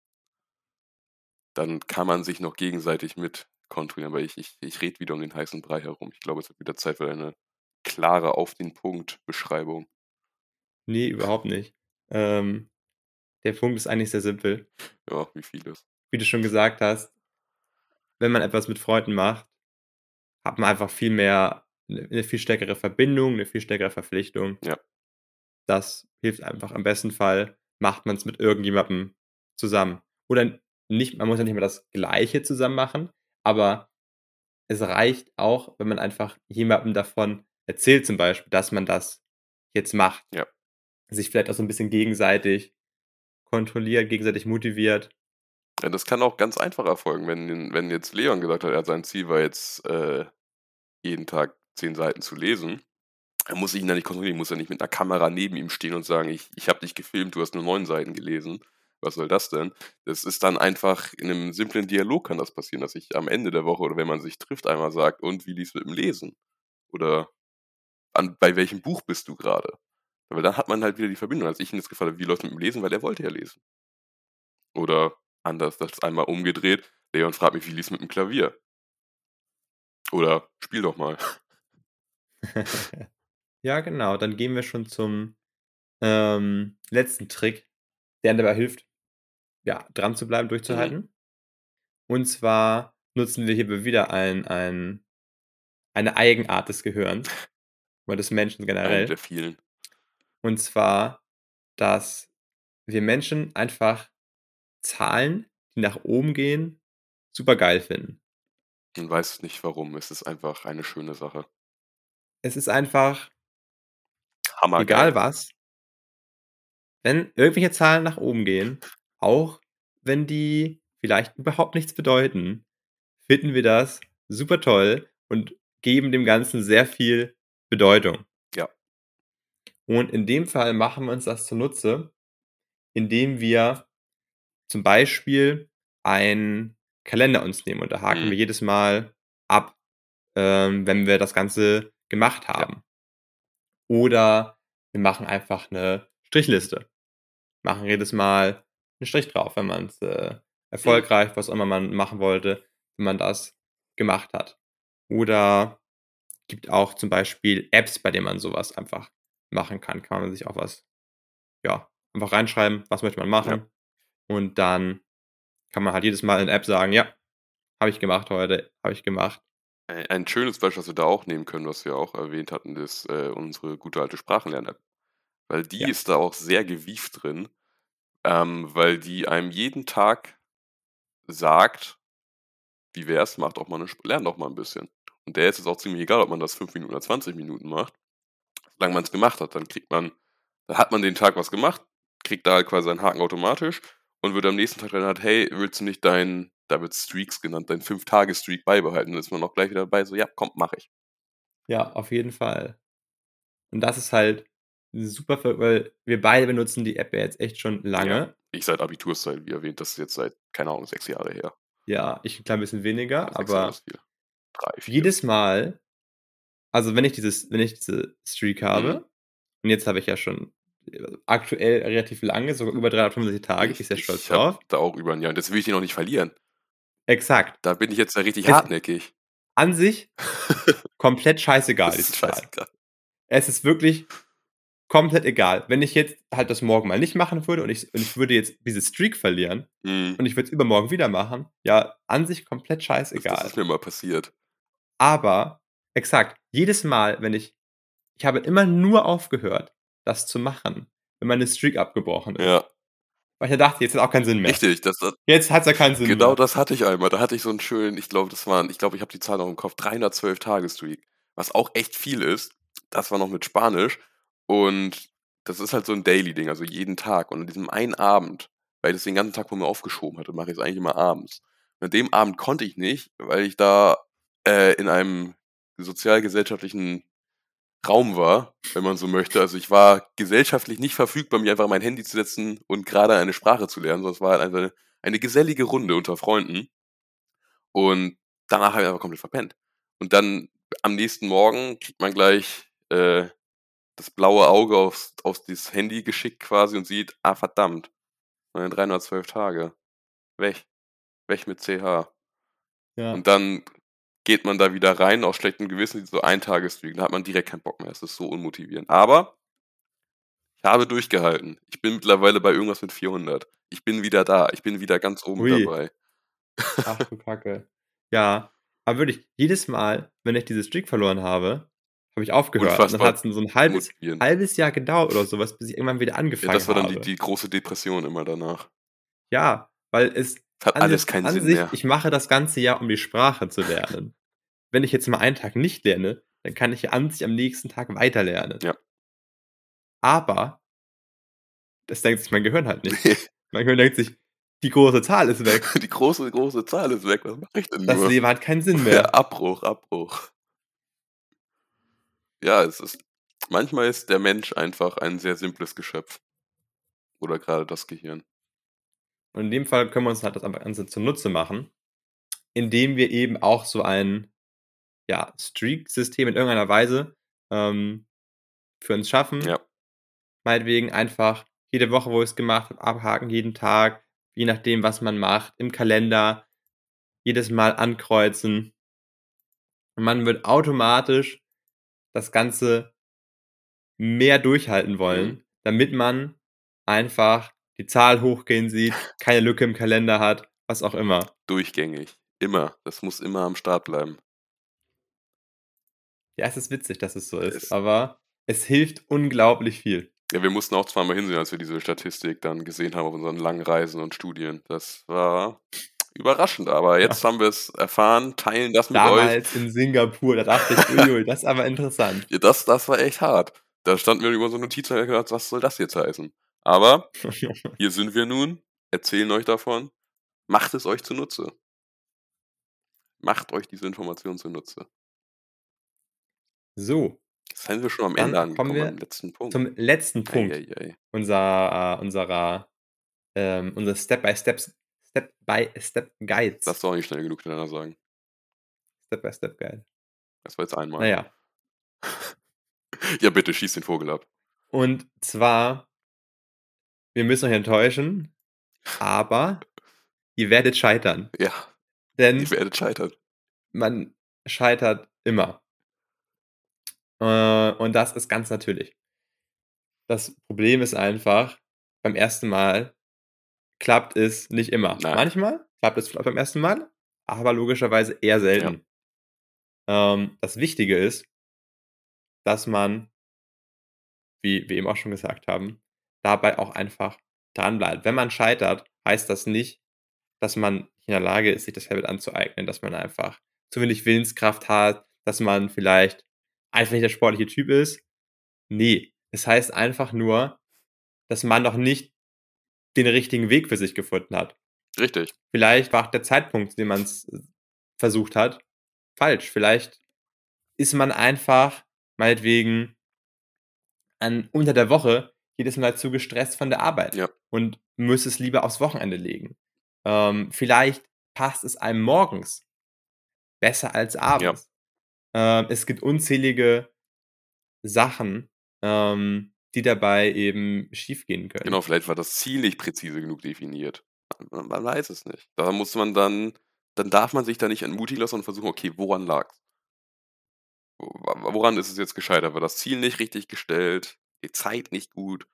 A: Dann kann man sich noch gegenseitig mit kontrollieren, aber ich ich ich rede wieder um den heißen Brei herum. Ich glaube, es wird wieder Zeit für eine klare auf den Punkt Beschreibung.
B: Ne, überhaupt nicht. Ähm, der Punkt ist eigentlich sehr simpel.
A: Ja, wie vieles.
B: Wie du schon gesagt hast wenn man etwas mit Freunden macht, hat man einfach viel mehr 'ne 'ne viel stärkere Verbindung, 'ne viel stärkere Verpflichtung.
A: Ja.
B: Das hilft einfach. Im besten Fall macht man's mit irgendjemandem zusammen. Oder nicht man muss ja nicht immer das Gleiche zusammen machen, aber es reicht auch, wenn man einfach jemandem davon erzählt zum Beispiel, dass man das jetzt macht.
A: Ja.
B: Sich vielleicht auch so 'n bisschen gegenseitig kontrolliert, gegenseitig motiviert.
A: Ja, das kann auch ganz einfach erfolgen, wenn wenn jetzt Leon gesagt hat, er sein Ziel war jetzt, äh, jeden Tag 10 Seiten zu lesen, dann muss ich ihn ja nicht kontrollieren. Muss ja nicht mit 'ner Kamera neben ihm stehen und sagen: „Ich ich habe dich gefilmt, du hast nur 9 Seiten gelesen. Was soll das denn?“ Das ist dann einfach in 'nem simplen Dialog kann das passieren, dass ich am Ende der Woche oder wenn man sich trifft, einmal sagt: „Und wie lief's mit'm Lesen?“ Oder „An bei welchem Buch bist du grade?“ Aber dann hat man halt wieder die Verbindung. Als ich ihn jetzt gefragt habe: „Wie läuft's mit'm Lesen?“ Weil er wollte ja lesen. Oder anders, das einmal umgedreht, Leon fragt mich: „Wie lief's mit'm Klavier?“ Oder: „Spiel doch mal.“
B: Ja, genau, dann gehen wir schon zum, ähm, letzten Trick, der dabei hilft, ja, dran zu bleiben,
A: Mhm.
B: durchzuhalten. Und zwar nutzen wir hierfür wieder ein ein eine Eigenart des Gehirns oder des Menschen
A: Eine
B: generell.
A: der vielen.
B: Und zwar, dass wir Menschen einfach Zahlen, die nach oben gehen, supergeil finden.
A: Man weiß nicht warum. Es ist einfach eine schöne Sache.
B: Es ist einfach
A: Hammergeil.
B: egal was wenn irgendwelche Zahlen nach oben gehen, auch wenn die vielleicht überhaupt nichts bedeuten, finden wir das supertoll und geben dem Ganzen sehr viel Bedeutung.
A: Ja.
B: Und in dem Fall machen wir uns das zunutze, indem wir zum Beispiel einen Kalender uns nehmen und da haken
A: Mhm.
B: wir jedes Mal ab, ähm, wenn wir das Ganze gemacht
A: Ja.
B: haben. Oder wir machen einfach 'ne Strichliste. Machen jedes Mal 'n Strich drauf, wenn man's, äh,
A: Mhm.
B: erfolgreich was immer man machen wollte, wenn man das gemacht hat. Oder gibt auch zum Beispiel Apps, bei denen man so was einfach machen kann. Kann man sich auch was ja, einfach reinschreiben, was möchte man
A: Ja.
B: machen. Und dann kann man halt jedes Mal in der App sagen: „Ja, habe ich gemacht heute, habe ich gemacht.“
A: Ei ein schönes Beispiel, was wir da auch nehmen können, was wir auch erwähnt hatten, ist, äh, unsere gute alte Sprachenlern-App. Weil die
B: Ja.
A: ist da auch sehr gewieft drin, ähm, weil die einem jeden Tag sagt: „Wie wär's, mach doch mal 'ne Sp lern doch mal 'n bisschen.“ Und der ist es auch ziemlich egal, ob man das 5 Minuten oder 20 Minuten macht. Solange man's gemacht hat, dann kriegt man dann hat man den Tag was gemacht, kriegt da halt quasi seinen Haken automatisch und wird am nächsten Tag erinnert: „Hey, willst du nicht deinen“ da wird's Streaks genannt, „deinen 5-Tage-Streak beibehalten?“ Dann ist man auch gleich wieder dabei, so: „Ja, komm, mache ich.“
B: Ja, auf jeden Fall. Und das ist halt super weil wir beide benutzen die App ja jetzt echt schon
A: Ja,
B: lange.
A: ich seit Abiturszeit, wie erwähnt, das ist jetzt seit, keine Ahnung, 6 Jahre her.
B: Ja, ich 'n klein bisschen weniger,
A: 6 Jahre
B: aber
A: ist viel. 3, 4.
B: jedes Mal also, wenn ich dieses wenn ich diese Streak
A: Mhm.
B: habe und jetzt habe ich ja schon, aktuell relativ lange, sogar über 365 Tage,
A: Ich
B: ich sehr stolz
A: ich
B: drauf.
A: da auch über 'n Jahr und das will ich den auch nicht verlieren.
B: Exakt.
A: Da bin ich jetzt ja richtig
B: Es
A: hartnäckig.
B: an sich komplett scheißegal,
A: Das ist scheißegal.
B: Es ist wirklich komplett egal. Wenn ich jetzt halt das morgen mal nicht machen würde und ich und ich würde jetzt diese Streak verlieren
A: Mhm.
B: und ich würde es übermorgen wieder machen, ja, an sich komplett
A: Das das
B: scheißegal.
A: ist mir mal passiert.
B: Aber exakt, jedes Mal, wenn ich ich habe immer nur aufgehört, das zu machen, wenn meine Streak abgebrochen ist.
A: Ja.
B: Weil ich ja dachte, jetzt hat auch keinen Sinn mehr.
A: Richtig, das das
B: Jetzt hat's ja keinen Sinn
A: genau
B: mehr.
A: das hatte ich einmal. Da hatte ich so 'n schönen ich glaube, das waren ich glaube, ich habe die Zahl noch im Kopf, 312 Tage-Streak, was auch echt viel ist. Das war noch mit Spanisch und das ist halt so 'n Daily-Ding, also jeden Tag. Und an diesem einen Abend, weil ich das den ganzen Tag vor mir aufgeschoben hatte, mache ich's eigentlich immer abends. Und an dem Abend konnte ich nicht, weil ich da, äh, in einem sozialgesellschaftlichen Raum war, wenn man so möchte. Also, ich war gesellschaftlich nicht verfügbar, mich einfach mein Handy zu setzen und grade eine Sprache zu lernen, sondern es war halt eine eine gesellige Runde unter Freunden. Und danach habe ich einfach komplett verpennt. Und dann am nächsten Morgen kriegt man gleich, äh, das blaue Auge aufs auf das Handy geschickt quasi und sieht: „Ah, verdammt, meine 312 Tage. Weg. Weg mit CH.“
B: Ja.
A: Und dann geht man da wieder rein aus schlechtem Gewissen, so ein Tagesstreak. Da hat man direkt keinen Bock mehr. Es ist so unmotivierend. Aber ich habe durchgehalten. Ich bin mittlerweile bei irgendwas mit 400. Ich bin wieder da. Ich bin wieder ganz oben
B: Ui.
A: dabei.
B: Ach du Kacke. Ja, aber wirklich, jedes Mal, wenn ich diese Streak verloren habe, habe ich aufgehört. Und dann hat's 'n so 'n halbes halbes Jahr gedauert oder so was, bis ich irgendwann wieder
A: Ja,
B: angefangen
A: das war dann die
B: habe.
A: die große Depression immer danach.
B: Ja, weil es
A: Es hat
B: an
A: alles
B: sich
A: keinen
B: an
A: Sinn
B: sich
A: mehr.
B: ich mache das ganze Jahr, um die Sprache zu lernen. Wenn ich jetzt mal einen Tag nicht lerne, dann kann ich ja an sich am nächsten Tag weiter lernen.
A: Ja.
B: Aber das denkt sich mein Gehirn halt nicht. Mein Gehirn denkt sich: „Die große Zahl ist weg.“
A: Die große, große Zahl ist weg. Was mache ich denn
B: Das
A: nur?
B: Leben hat keinen Sinn
A: Ja,
B: mehr.
A: Abbruch, Abbruch. Ja, es ist manchmal ist der Mensch einfach ein sehr simples Geschöpf. Oder grade das Gehirn.
B: Und in dem Fall können wir uns halt das Ganze zunutze machen, indem wir eben auch so ein, ja, Streak-System in irgendeiner Weise, ähm, für uns schaffen.
A: Ja.
B: Meinetwegen einfach jede Woche, wo ich's gemacht habe, abhaken, jeden Tag, je nachdem, was man macht, im Kalender jedes Mal ankreuzen. Und man wird automatisch das Ganze mehr durchhalten wollen,
A: Mhm.
B: damit man einfach die Zahl hochgehen sieht, keine Lücke im Kalender hat, was auch immer.
A: Durchgängig. Immer. Das muss immer am Start bleiben.
B: Ja, es ist witzig, dass es so ist,
A: Es
B: aber es hilft unglaublich viel.
A: Ja, wir mussten auch zweimal hinsehen, als wir diese Statistik dann gesehen haben auf unseren langen Reisen und Studien. Das war überraschend, aber jetzt haben wir's erfahren, teilen das mit euch.
B: Damals in Singapur, da dachte ich: „Ui, ui, das ist aber interessant.“
A: Ja, das das war echt hart. Da standen wir über so 'ne Notiz und gedacht: „Was soll das jetzt heißen?“ Aber hier sind wir nun, erzählen euch davon. Macht es euch zunutze. Macht euch diese Information zunutze.
B: So.
A: Jetzt sind wir schon am Ende
B: kommen
A: angekommen,
B: wir
A: beim letzten Punkt.
B: zum letzten
A: Ei,
B: Punkt
A: ei, ei.
B: unser äh, unserer ähm, unseres Step-by-Steps Step-by-Step-Guides.
A: Darfst du auch nicht schnell genug hintereinander sagen.
B: Step-by-Step-Guide.
A: Das war jetzt einmal.
B: Na ja.
A: Ja, bitte, schieß den Vogel ab.
B: Und zwar wir müssen euch enttäuschen, aber ihr werdet scheitern.
A: Ja.
B: Denn
A: Ihr werdet scheitern.
B: man scheitert immer. Äh, und das ist ganz natürlich. Das Problem ist einfach, beim ersten Mal klappt es nicht immer.
A: Nein.
B: Manchmal klappt es beim ersten Mal, aber logischerweise eher selten. Ähm, das Wichtige ist, dass man, wie wir eben auch schon gesagt haben, dabei auch einfach dranbleibt. Wenn man scheitert, heißt das nicht, dass man nicht in der Lage ist, sich das Habit anzueignen, dass man einfach zu wenig Willenskraft hat, dass man vielleicht einfach nicht der sportliche Typ ist. Ne, es heißt einfach nur, dass man noch nicht den richtigen Weg für sich gefunden hat.
A: Richtig.
B: Vielleicht war auch der Zeitpunkt, zu dem man's versucht hat, falsch. Vielleicht ist man einfach meinetwegen an unter der Woche jedes Mal zu gestresst von der Arbeit
A: Ja.
B: und müsste es lieber aufs Wochenende legen. Ähm, vielleicht passt es einem morgens besser als abends. Ähm, es gibt unzählige Sachen, ähm, die dabei eben schiefgehen können.
A: Genau, vielleicht war das Ziel nicht präzise genug definiert. Man man weiß es nicht. Da muss man dann dann darf man sich da nicht entmutigen lassen und versuchen: „Okay, woran lag's?“ Wo woran ist es jetzt gescheitert? War das Ziel nicht richtig gestellt? Die Zeit nicht gut?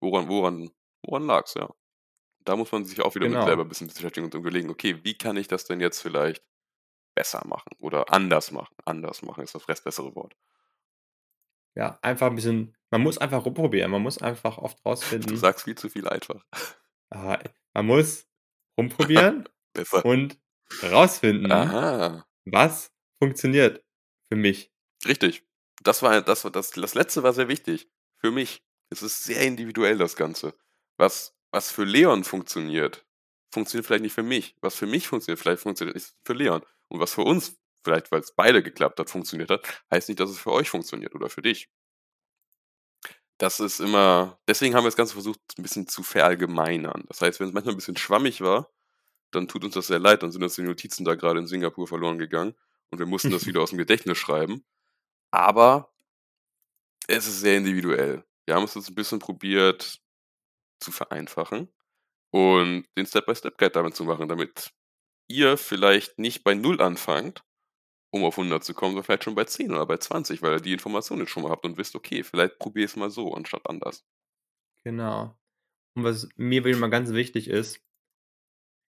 A: Woran woran woran lag's, ja? Da muss man sich auch wieder mit selber
B: Genau.
A: 'n bisschen beschäftigen und überlegen: „Okay, wie kann ich das denn jetzt vielleicht besser machen oder anders machen?“ Anders machen ist das rest bessere Wort.
B: Ja, einfach 'n bisschen man muss einfach rumprobieren. Man muss einfach oft
A: Du
B: rausfinden
A: sagst viel zu viel einfach.
B: Ah, man muss rumprobieren und rausfinden,
A: Aha.
B: was funktioniert für mich.
A: Richtig. Das war das das das Letzte war sehr wichtig. Für mich. Es ist sehr individuell, das Ganze. Was was für Leon funktioniert, funktioniert vielleicht nicht für mich. Was für mich funktioniert, vielleicht funktioniert nicht für Leon. Und was für uns, vielleicht weil's beide geklappt hat, funktioniert hat, heißt nicht, dass es für euch funktioniert oder für dich. Das ist immer deswegen haben wir das Ganze versucht, 'n bisschen zu verallgemeinern. Das heißt, wenn's manchmal 'n bisschen schwammig war, dann tut uns das sehr leid, dann sind uns die Notizen da grade in Singapur verloren gegangen und wir mussten das wieder aus'm Gedächtnis schreiben. Aber es ist sehr individuell. Wir haben es jetzt 'n bisschen probiert zu vereinfachen und den Step-by-Step-Guide damit zu machen, damit ihr vielleicht nicht bei 0 anfangt, um auf 100 zu kommen, sondern vielleicht schon bei 10 oder bei 20, weil ihr die Information jetzt schon mal habt und wisst: „Okay, vielleicht probiere ich's mal so anstatt anders.“
B: Genau. Und was mir wieder mal ganz wichtig ist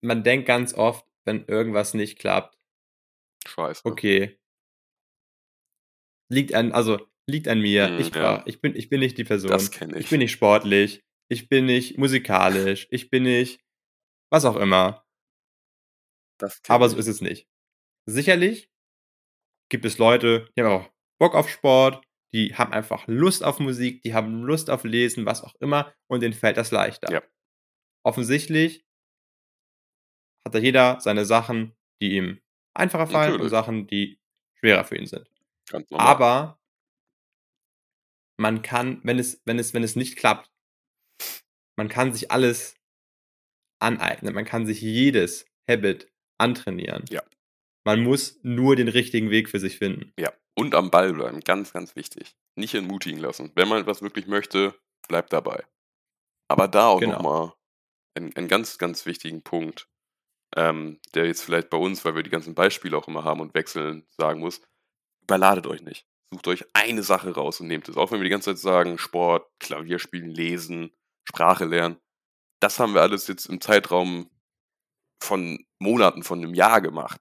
B: man denkt ganz oft, wenn irgendwas nicht klappt
A: Scheiße.
B: „Okay“ „liegt an also, liegt an mir.
A: Mhm,
B: Ich
A: ja.
B: ich bin ich bin nicht die
A: Das
B: Person.
A: kenne
B: Ich
A: ich.
B: bin nicht sportlich. Ich bin nicht musikalisch. Ich bin nicht“ was auch immer.
A: Das
B: Aber so ist es nicht. Sicherlich gibt es Leute, die haben auch Bock auf Sport, die haben einfach Lust auf Musik, die haben Lust auf Lesen, was auch immer, und denen fällt das leichter.
A: Ja.
B: Offensichtlich hat da jeder seine Sachen, die ihm einfacher fallen und
A: Natürlich.
B: Sachen, die schwerer für ihn sind. Aber man kann, wenn es wenn es wenn es nicht klappt man kann sich alles aneignen. Man kann sich jedes Habit antrainieren.
A: Ja.
B: Man muss nur den richtigen Weg für sich finden.
A: Ja, und am Ball bleiben, ganz, ganz wichtig. Nicht entmutigen lassen. Wenn man etwas wirklich möchte, bleibt dabei. Aber da auch
B: Genau.
A: mal ein ein ganz, ganz wichtigen Punkt, ähm, der jetzt vielleicht bei uns, weil wir die ganzen Beispiele auch immer haben und wechseln, sagen muss: Überladet euch nicht. Sucht euch eine Sache raus und nehmt es. Auch wenn wir die ganze Zeit sagen: Sport, Klavier spielen, Lesen, Sprache lernen. Das haben wir alles jetzt im Zeitraum von Monaten, von 'nem Jahr gemacht.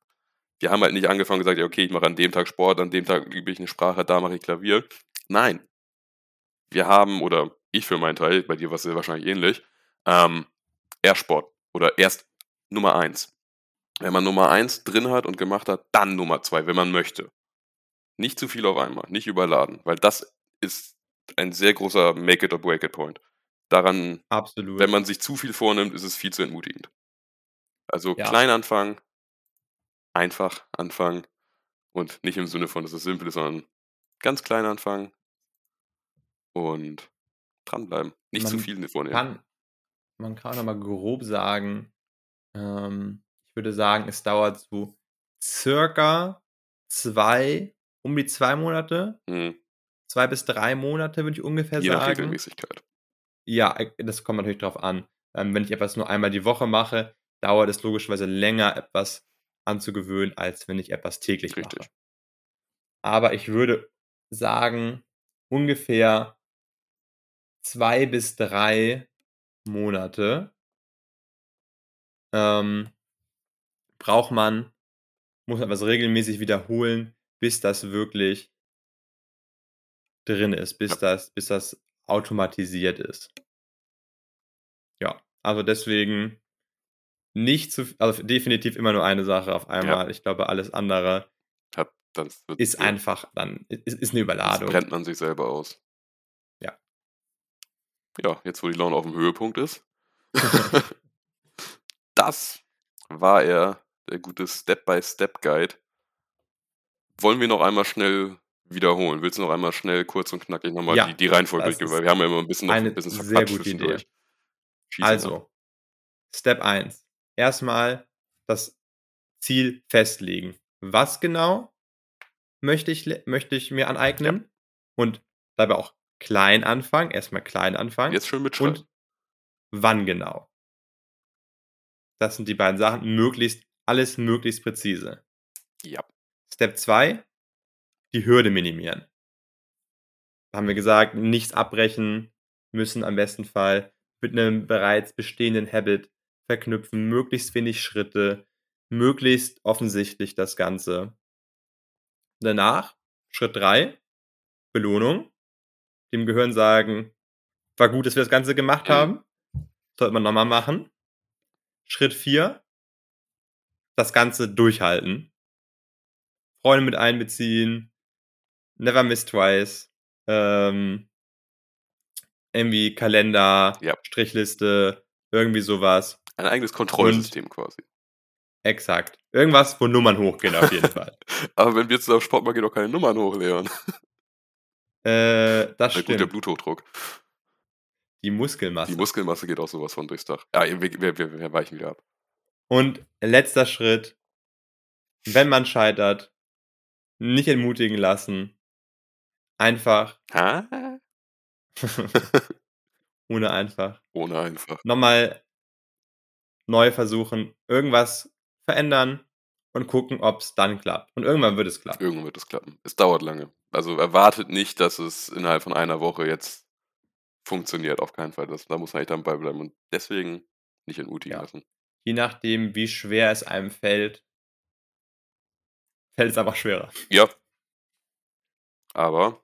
A: Wir haben halt nicht angefangen und gesagt: „Ja, okay, ich mache an dem Tag Sport, an dem Tag übe ich 'ne Sprache, da mache ich Klavier.“ Nein. Wir haben oder ich für meinen Teil, bei dir war's ja wahrscheinlich ähnlich, ähm, erst Sport oder erst Nummer 1. Wenn man Nummer 1 drin hat und gemacht hat, dann Nummer 2, wenn man möchte. Nicht zu viel auf einmal, nicht überladen, weil das ist ein sehr großer Make it or break it Point. Daran wenn
B: Absolut.
A: man sich zu viel vornimmt, ist es viel zu entmutigend. Also,
B: Ja.
A: klein anfangen einfach anfangen und nicht im Sinne von, dass es simpel ist, sondern ganz klein anfangen und dranbleiben. Nicht zu
B: Man
A: viel, ne, vornehmen.
B: kann man kann mal grob sagen, ähm, ich würde sagen, es dauert so circa 2 um die 2 Monate.
A: Mhm.
B: 2 bis 3 Monate, würde ich ungefähr
A: Je nach
B: sagen.
A: Regelmäßigkeit.
B: Ja, äh, das kommt natürlich drauf an. Ähm, wenn ich etwas nur einmal die Woche mache, dauert es logischerweise länger, etwas anzugewöhnen, als wenn ich etwas täglich mache.
A: Richtig.
B: Aber ich würde sagen, ungefähr 2 bis 3 Monate ähm, braucht man muss man was regelmäßig wiederholen, bis das wirklich drin ist, bis
A: Ja.
B: das bis das automatisiert ist. Ja, also deswegen nicht zu also definitiv immer nur eine Sache auf
A: Ja.
B: einmal. Ich glaube, alles andere
A: das wird
B: ist
A: ja.
B: einfach dann ist ist 'ne
A: Das
B: Überladung.
A: brennt man sich selber aus.
B: Ja.
A: Ja, jetzt, wo die Laune auf'm Höhepunkt ist. Das war er, der gute Step-by-Step-Guide. Wollen wir noch einmal schnell wiederholen? Willst du noch einmal schnell kurz und knackig noch mal die
B: Ja,
A: die Reihenfolge durchgehen? Weil wir haben ja immer 'n bisschen noch
B: eine
A: bisschen
B: sehr gute Idee. Also, Step 1: Erst mal das Ziel festlegen. Was genau möchte ich möchte ich mir
A: Ja.
B: aneignen? Und dabei auch klein anfangen, erst mal klein anfangen.
A: Jetzt schön mitschreiben.
B: Und wann genau? Das sind die beiden Sachen. Möglichst alles möglichst präzise.
A: Ja.
B: Step 2, die Hürde minimieren. Haben wir gesagt, nichts abbrechen müssen am besten Fall mit einem bereits bestehenden Habit verknüpfen, möglichst wenig Schritte, möglichst offensichtlich das Ganze. Danach, Schritt 3, Belohnung. Dem Gehirn sagen, war gut, dass wir das Ganze gemacht haben. Sollte man nochmal machen. Schritt 4, das Ganze durchhalten. Freunde mit einbeziehen. Never miss twice. Ähm, irgendwie Kalender,
A: Ja.
B: Strichliste, irgendwie sowas.
A: Ein eigenes Kontrollsystem quasi.
B: Exakt. Irgendwas, wo Nummern hochgehen auf jeden Fall.
A: Aber wenn wir zusammen Sport machen, geht doch keine Nummern hoch, Leon.
B: Äh, das
A: Na gut, der
B: stimmt.
A: Bluthochdruck.
B: Die Muskelmasse.
A: Die Muskelmasse geht auch sowas von durchs Dach. Ja, wir, wir, wir, wir weichen wieder ab.
B: Und letzter Schritt, wenn man scheitert, nicht entmutigen lassen. Einfach,
A: Ha?
B: ohne einfach,
A: Ohne einfach.
B: nochmal neu versuchen, irgendwas verändern und gucken, ob es dann klappt. Und irgendwann wird es klappen.
A: Irgendwann wird es klappen. Es dauert lange. Also erwartet nicht, dass es innerhalb von einer Woche jetzt funktioniert. Auf keinen Fall. Das, da muss man echt dabei bleiben. Und deswegen nicht entmutigen
B: Ja.
A: lassen.
B: Je nachdem, wie schwer es einem fällt, fällt es einfach schwerer.
A: Ja. Aber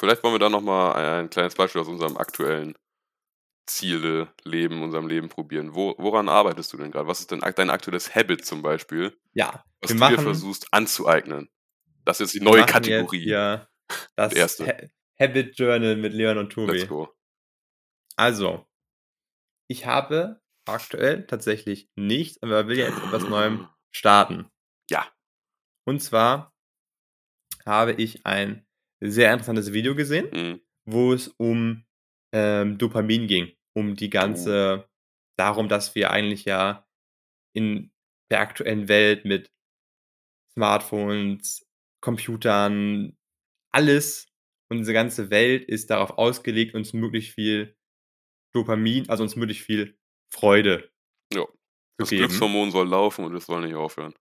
A: vielleicht wollen wir da nochmal ein, ein kleines Beispiel aus unserem aktuellen Ziele, Leben, unserem Leben probieren. Wo, woran arbeitest du denn gerade? Was ist denn dein aktuelles Habit zum Beispiel,
B: Ja,
A: was
B: wir
A: du
B: machen,
A: dir versuchst anzueignen? Das ist jetzt die neue Kategorie.
B: Hier das
A: erste.
B: Ha Habit Journal mit Leon und Tobi.
A: Let's go.
B: Also, ich habe aktuell tatsächlich nichts, aber will jetzt etwas Neuem starten.
A: Ja.
B: Und zwar habe ich ein sehr interessantes Video gesehen,
A: Mhm.
B: wo es um ähm, Dopamin ging. Um die ganze, darum, dass wir eigentlich ja in der aktuellen Welt mit Smartphones, Computern, alles, unsere ganze Welt ist darauf ausgelegt, uns möglichst viel Dopamin, also uns möglichst viel Freude
A: Ja. Das
B: geben.
A: Glückshormon soll laufen und es soll nicht aufhören.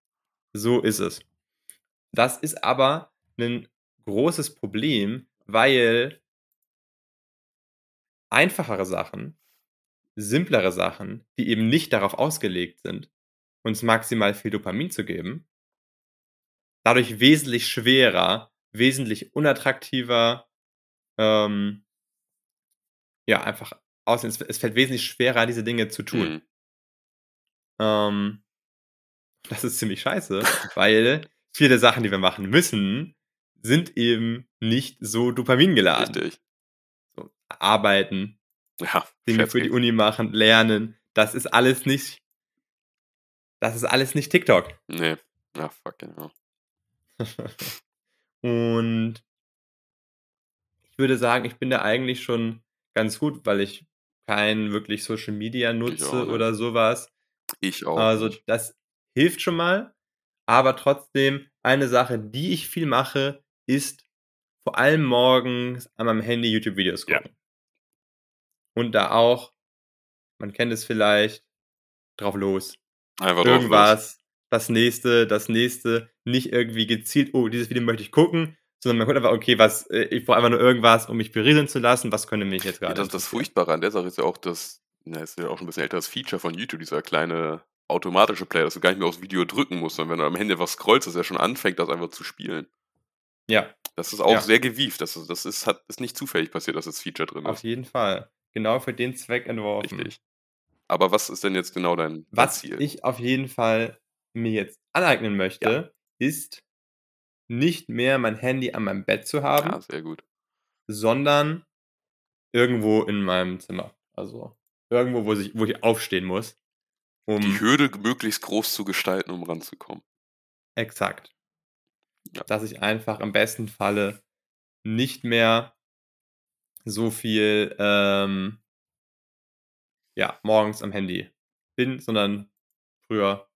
B: So ist es. Das ist aber ein großes Problem, weil einfachere Sachen, simplere Sachen, die eben nicht darauf ausgelegt sind, uns maximal viel Dopamin zu geben, dadurch wesentlich schwerer, wesentlich unattraktiver, ähm, ja, einfach aussehen. Es, es fällt wesentlich schwerer, diese Dinge zu tun.
A: Mhm.
B: Ähm, das ist ziemlich scheiße, weil viele Sachen, die wir machen müssen, sind eben nicht so dopamingeladen.
A: Richtig.
B: So, arbeiten,
A: Ja.
B: Dinge für die Uni machen, lernen, das ist alles nicht, das ist alles nicht TikTok.
A: Nee. Ja, fuck, genau.
B: Und ich würde sagen, ich bin da eigentlich schon ganz gut, weil ich kein wirklich Social Media nutze oder sowas.
A: Ich auch.
B: Also das hilft schon mal. Aber trotzdem, eine Sache, die ich viel mache, ist vor allem morgens an meinem Handy YouTube-Videos
A: Ja.
B: gucken. Und da auch, man kennt es vielleicht, drauf los.
A: Einfach drauf los.
B: Irgendwas, das nächste, das nächste, nicht irgendwie gezielt, oh, dieses Video möchte ich gucken, sondern man guckt einfach, okay, was, äh, ich brauche einfach nur irgendwas, um mich berieseln zu lassen, was könnte mich jetzt
A: Ja,
B: gerade
A: das, das
B: interessieren.
A: Furchtbare an der Sache ist ja auch, dass, na, ist ja auch schon ein bisschen älteres Feature von YouTube, dieser kleine automatische Player, dass du gar nicht mehr aufs Video drücken musst, sondern wenn du am Handy was scrollst, dass er schon anfängt, das einfach zu spielen.
B: Ja,
A: Das ist auch
B: Ja.
A: sehr gewieft. Das ist, das ist, hat, ist nicht zufällig passiert, dass das Feature drin
B: auf
A: ist.
B: jeden Fall. Genau für den Zweck entworfen.
A: Richtig. Aber was ist denn jetzt genau dein,
B: Was
A: Ziel?
B: ich auf jeden Fall mir jetzt aneignen möchte, ist nicht mehr mein Handy an meinem Bett zu haben,
A: ja, sehr gut.
B: sondern irgendwo in meinem Zimmer. Also irgendwo, wo ich, wo ich aufstehen muss. Um
A: Die Hürde möglichst groß zu gestalten, um ranzukommen.
B: exakt.
A: Ja.
B: Dass ich einfach im besten Falle nicht mehr so viel ähm, ja, morgens am Handy bin, sondern früher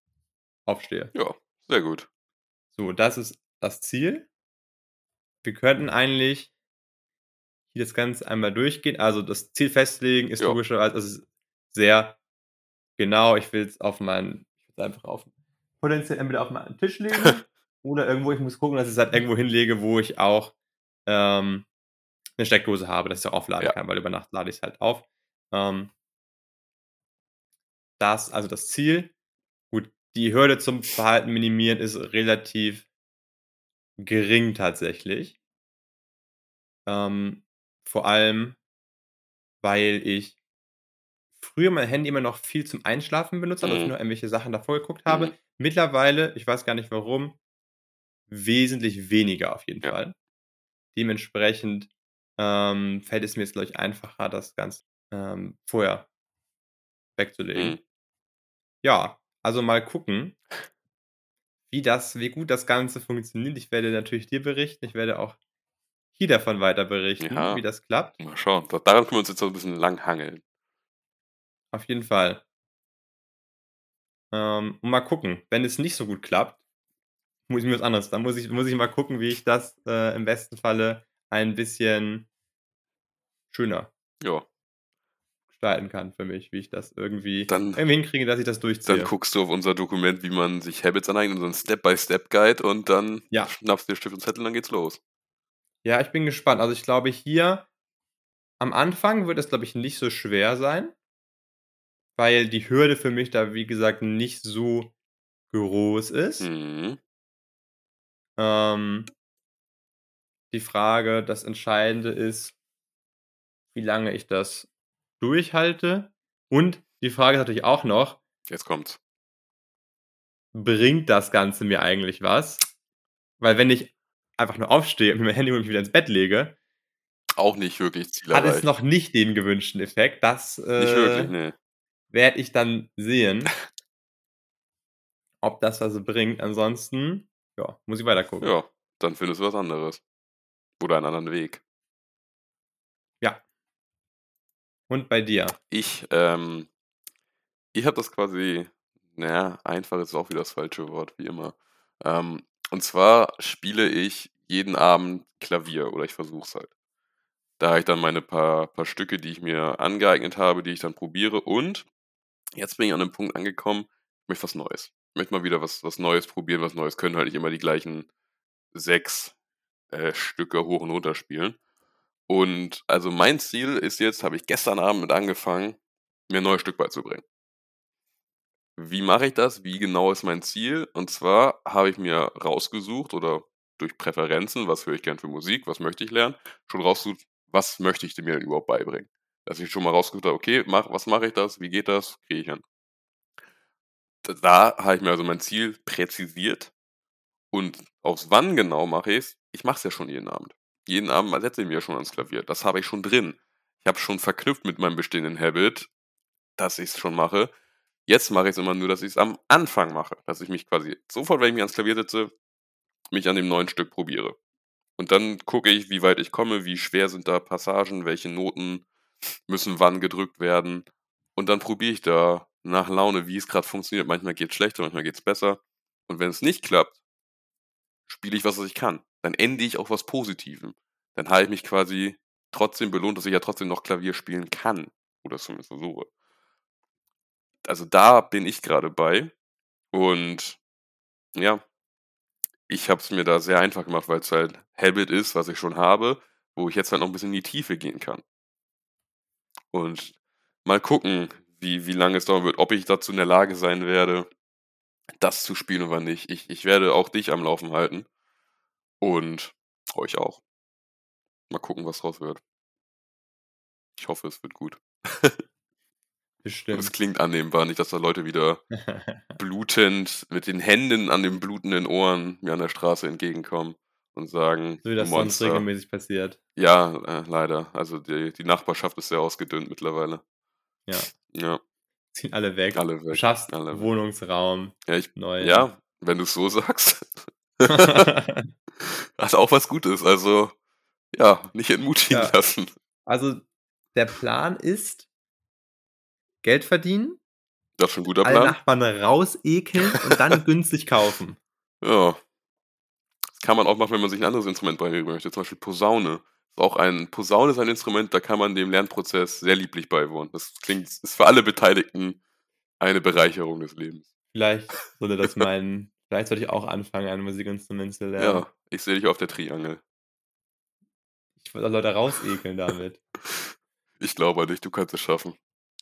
B: aufstehe.
A: Ja, sehr gut.
B: So, das ist das Ziel. Wir könnten eigentlich hier das Ganze einmal durchgehen. Also das Ziel festlegen ist
A: Ja.
B: logischerweise also sehr genau. Ich will es auf meinen, ich will es einfach auf potenziell entweder auf meinen Tisch legen oder irgendwo ich muss gucken, dass ich's halt irgendwo hinlege, wo ich auch, ähm, 'ne Steckdose habe, dass ich's auch aufladen
A: Ja.
B: kann, weil über Nacht lade ich's halt auf. Ähm das also das Ziel. Gut, die Hürde zum Verhalten minimieren ist relativ gering tatsächlich. Ähm, vor allem, weil ich früher mein Handy immer noch viel zum Einschlafen benutzt habe, dass ich
A: Mhm.
B: nur irgendwelche Sachen davor geguckt habe.
A: Mhm.
B: Mittlerweile, ich weiß gar nicht warum, wesentlich weniger auf jeden
A: Ja.
B: Fall. Dementsprechend, ähm, fällt es mir jetzt, glaube ich, einfacher, das Ganze, ähm, vorher wegzulegen.
A: Mhm.
B: Ja, also mal gucken wie das wie gut das Ganze funktioniert. Ich werde natürlich dir berichten. Ich werde auch hier davon weiter berichten,
A: Ja.
B: wie das klappt.
A: Mal schauen. Da daran können wir uns jetzt so 'n bisschen lang hangeln.
B: Auf jeden Fall. Ähm, und mal gucken, wenn es nicht so gut klappt, muss ich mir was anderes dann muss ich muss ich mal gucken, wie ich das, äh, im besten Falle ein bisschen schöner
A: Ja.
B: gestalten kann für mich, wie ich das irgendwie
A: Dann
B: irgendwie hinkriege, dass ich das
A: dann
B: durchziehe.
A: guckst du auf unser Dokument, wie man sich Habits aneignet, unseren Step-by-Step-Guide und dann
B: Ja.
A: schnappst dir Stift und Zettel und dann geht's los.
B: Ja, ich bin gespannt. Also, ich glaube hier am Anfang wird es, glaube ich, nicht so schwer sein weil die Hürde für mich da, wie gesagt, nicht so groß ist.
A: Mhm.
B: Ähm die Frage das Entscheidende ist wie lange ich das durchhalte. Und die Frage ist natürlich auch noch
A: Jetzt kommt's.
B: bringt das Ganze mir eigentlich was? Weil wenn ich einfach nur aufstehe und mir mein Handy und mich wieder ins Bett lege
A: Auch nicht wirklich Ziel
B: hat es noch nicht den gewünschten Effekt. Das,
A: Nicht wirklich,
B: äh,
A: ne.
B: Werde ich dann sehen ob das was bringt. Ansonsten, ja, muss ich weiter gucken.
A: Ja, dann findest du was anderes. Oder einen anderen Weg.
B: Ja. Und bei dir?
A: Ich, ähm ich habe das quasi na ja, einfach ist auch wieder das falsche Wort, wie immer. Ähm, und zwar spiele ich jeden Abend Klavier oder ich versuche es halt. Da habe ich dann meine paar paar Stücke, die ich mir angeeignet habe, die ich dann probiere und jetzt bin ich an 'nem Punkt angekommen, ich möchte was Neues. Ich möchte mal wieder was was Neues probieren, was Neues können halt nicht immer die gleichen 6, äh, Stücke hoch und runter spielen. Und also mein Ziel ist jetzt habe ich gestern Abend mit angefangen, mir 'n neues Stück beizubringen. Wie mache ich das? Wie genau ist mein Ziel? Und zwar habe ich mir rausgesucht oder durch Präferenzen, was höre ich gern für Musik, was möchte ich lernen, schon rausgesucht, was möchte ich mir denn überhaupt beibringen? Dass ich schon mal rausgesucht habe: „Okay, mach was mache ich das? Wie geht das? Kriege ich hin.“ D da habe ich mir also mein Ziel präzisiert und aufs Wann genau mache ich's? Ich mache es ja schon jeden Abend. Jeden Abend setze ich mich ja schon ans Klavier. Das habe ich schon drin. Ich habe es schon verknüpft mit meinem bestehenden Habit, dass ich's schon mache. Jetzt mache ich's immer nur, dass ich's am Anfang mache, dass ich mich quasi sofort, wenn ich mich ans Klavier setze, mich an dem neuen Stück probiere. Und dann gucke ich, wie weit ich komme, wie schwer sind da Passagen, welche Noten müssen wann gedrückt werden. Und dann probiere ich da nach Laune, wie es grad funktioniert. Manchmal geht's schlechter, manchmal geht's besser. Und wenn es nicht klappt spiele ich was, was ich kann. Dann ende ich auf was Positivem. Dann habe ich mich quasi trotzdem belohnt, dass ich ja trotzdem noch Klavier spielen kann oder zumindest versuche. Also, da bin ich grade bei und ja, ich habe es mir da sehr einfach gemacht, weil's halt Habit ist, was ich schon habe, wo ich jetzt halt noch 'n bisschen in die Tiefe gehen kann. Und mal gucken, wie wie lange es dauern wird, ob ich dazu in der Lage sein werde, das zu spielen oder nicht. Ich ich werde auch dich am Laufen halten und euch auch. Mal gucken, was draus wird. Ich hoffe, es wird gut. Und es
B: Bestimmt.
A: klingt annehmbar, nicht, dass da Leute wieder blutend mit den Händen an den blutenden Ohren mir an der Straße entgegenkommen und sagen:
B: So wie
A: „Du
B: das sonst
A: Monster.“
B: regelmäßig passiert.
A: Ja, äh, leider. Also, die die Nachbarschaft ist sehr ausgedünnt mittlerweile.
B: Ja.
A: Ja.
B: Ziehen alle weg.
A: Alle
B: Du
A: weg,
B: schaffst
A: alle weg.
B: Wohnungsraum,
A: Ja, ich
B: neuen.
A: ja, wenn du's so sagst. Hat auch was Gutes. Also, ja, nicht entmutigen
B: Ja.
A: lassen.
B: Also, der Plan ist Geld verdienen
A: Das ist schon 'n guter
B: alle
A: Plan.
B: Nachbarn rausekeln und dann günstig kaufen.
A: Ja. Kann man auch machen, wenn man sich 'n anderes Instrument beibringen möchte, zum Beispiel Posaune. Ist auch ein Posaune ist ein Instrument, da kann man dem Lernprozess sehr lieblich beiwohnen. Das klingt ist für alle Beteiligten eine Bereicherung des Lebens.
B: Vielleicht sollte das mein vielleicht sollte ich auch anfangen, ein Musikinstrument zu lernen.
A: Ja, ich sehe dich auf der Triangel.
B: Ich würde Leute rausekeln damit.
A: Ich glaube an dich, du kannst es schaffen.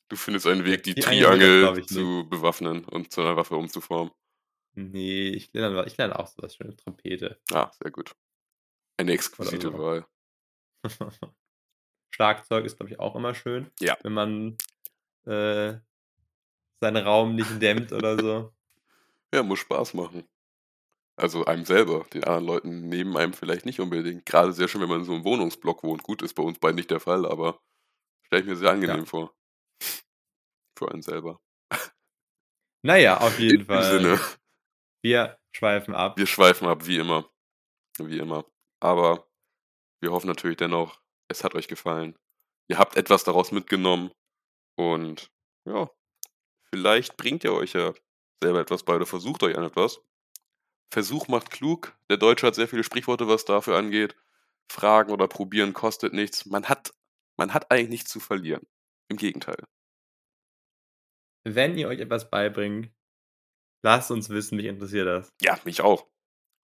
A: Du findest einen Weg, die
B: das,
A: Triangel zu bewaffnen und zu einer Waffe umzuformen.
B: Ne, ich lerne ich lerne auch so was schön Trompete.
A: Ah, sehr gut. Eine exquisite
B: so.
A: Wahl.
B: Schlagzeug ist, glaube ich, auch immer schön,
A: Ja.
B: wenn man, äh, seinen Raum nicht dämmt oder so.
A: Ja, muss Spaß machen. Also einem selber, den anderen Leuten neben einem vielleicht nicht unbedingt. Grade sehr schön, wenn man in so 'nem Wohnungsblock wohnt. Gut, ist bei uns beiden nicht der Fall, aber stelle ich mir sehr angenehm
B: Ja.
A: vor. Für einen selber.
B: Na ja, auf jeden Fall.
A: Sinne.
B: Wir schweifen ab.
A: Wir schweifen ab, wie immer. Wie immer. Aber wir hoffen natürlich dennoch, es hat euch gefallen. Ihr habt etwas daraus mitgenommen und ja, vielleicht bringt ihr euch ja selber etwas bei oder versucht euch an etwas. Versuch macht klug. Der Deutsche hat sehr viele Sprichworte, was dafür angeht. Fragen oder probieren kostet nichts. Man hat man hat eigentlich nichts zu verlieren. Im Gegenteil.
B: Wenn ihr euch etwas beibringt, lasst uns wissen, mich interessiert das.
A: Ja, mich auch.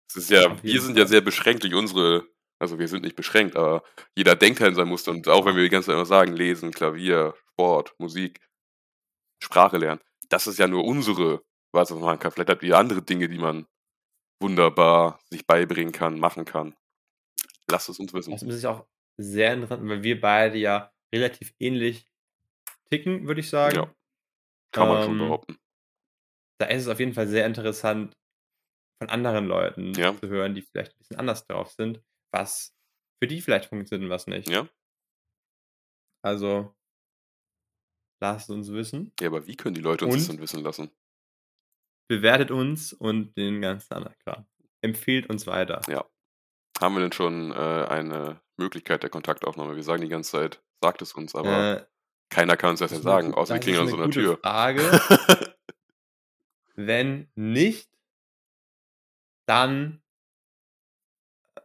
A: Es ist ja wir sind ja sehr beschränkt durch unsere also, wir sind nicht beschränkt, aber jeder denkt halt in seinem Muster und auch wenn wir die ganze Zeit immer sagen: „Lesen, Klavier, Sport, Musik, Sprache lernen“, das ist ja nur unsere was man machen kann. Vielleicht habt ihr andere Dinge, die man wunderbar sich beibringen kann, machen kann. Lasst es uns wissen.
B: Das ist auch sehr interessant, weil wir beide ja relativ ähnlich ticken, würde ich sagen.
A: Ja. Kann man schon
B: Ähm
A: behaupten.
B: Da ist es auf jeden Fall sehr interessant, von anderen Leuten
A: Ja.
B: zu hören, die vielleicht 'n bisschen anders drauf sind, was für die vielleicht funktioniert und was nicht.
A: Ja.
B: Also lasst uns wissen.
A: Ja, aber wie können die Leute uns das
B: Und
A: denn wissen lassen?
B: bewertet uns und den ganzen anderen Kram. Empfehlt uns weiter.
A: Ja. Haben wir denn schon, äh, eine Möglichkeit der Kontaktaufnahme? Wir sagen die ganze Zeit: „Sagt es uns“, aber
B: Äh
A: keiner kann uns das
B: das
A: ja
B: 'ne
A: sagen, außer wir
B: das ist
A: klingeln an so 'ner
B: gute
A: Tür.
B: Frage. Wenn nicht dann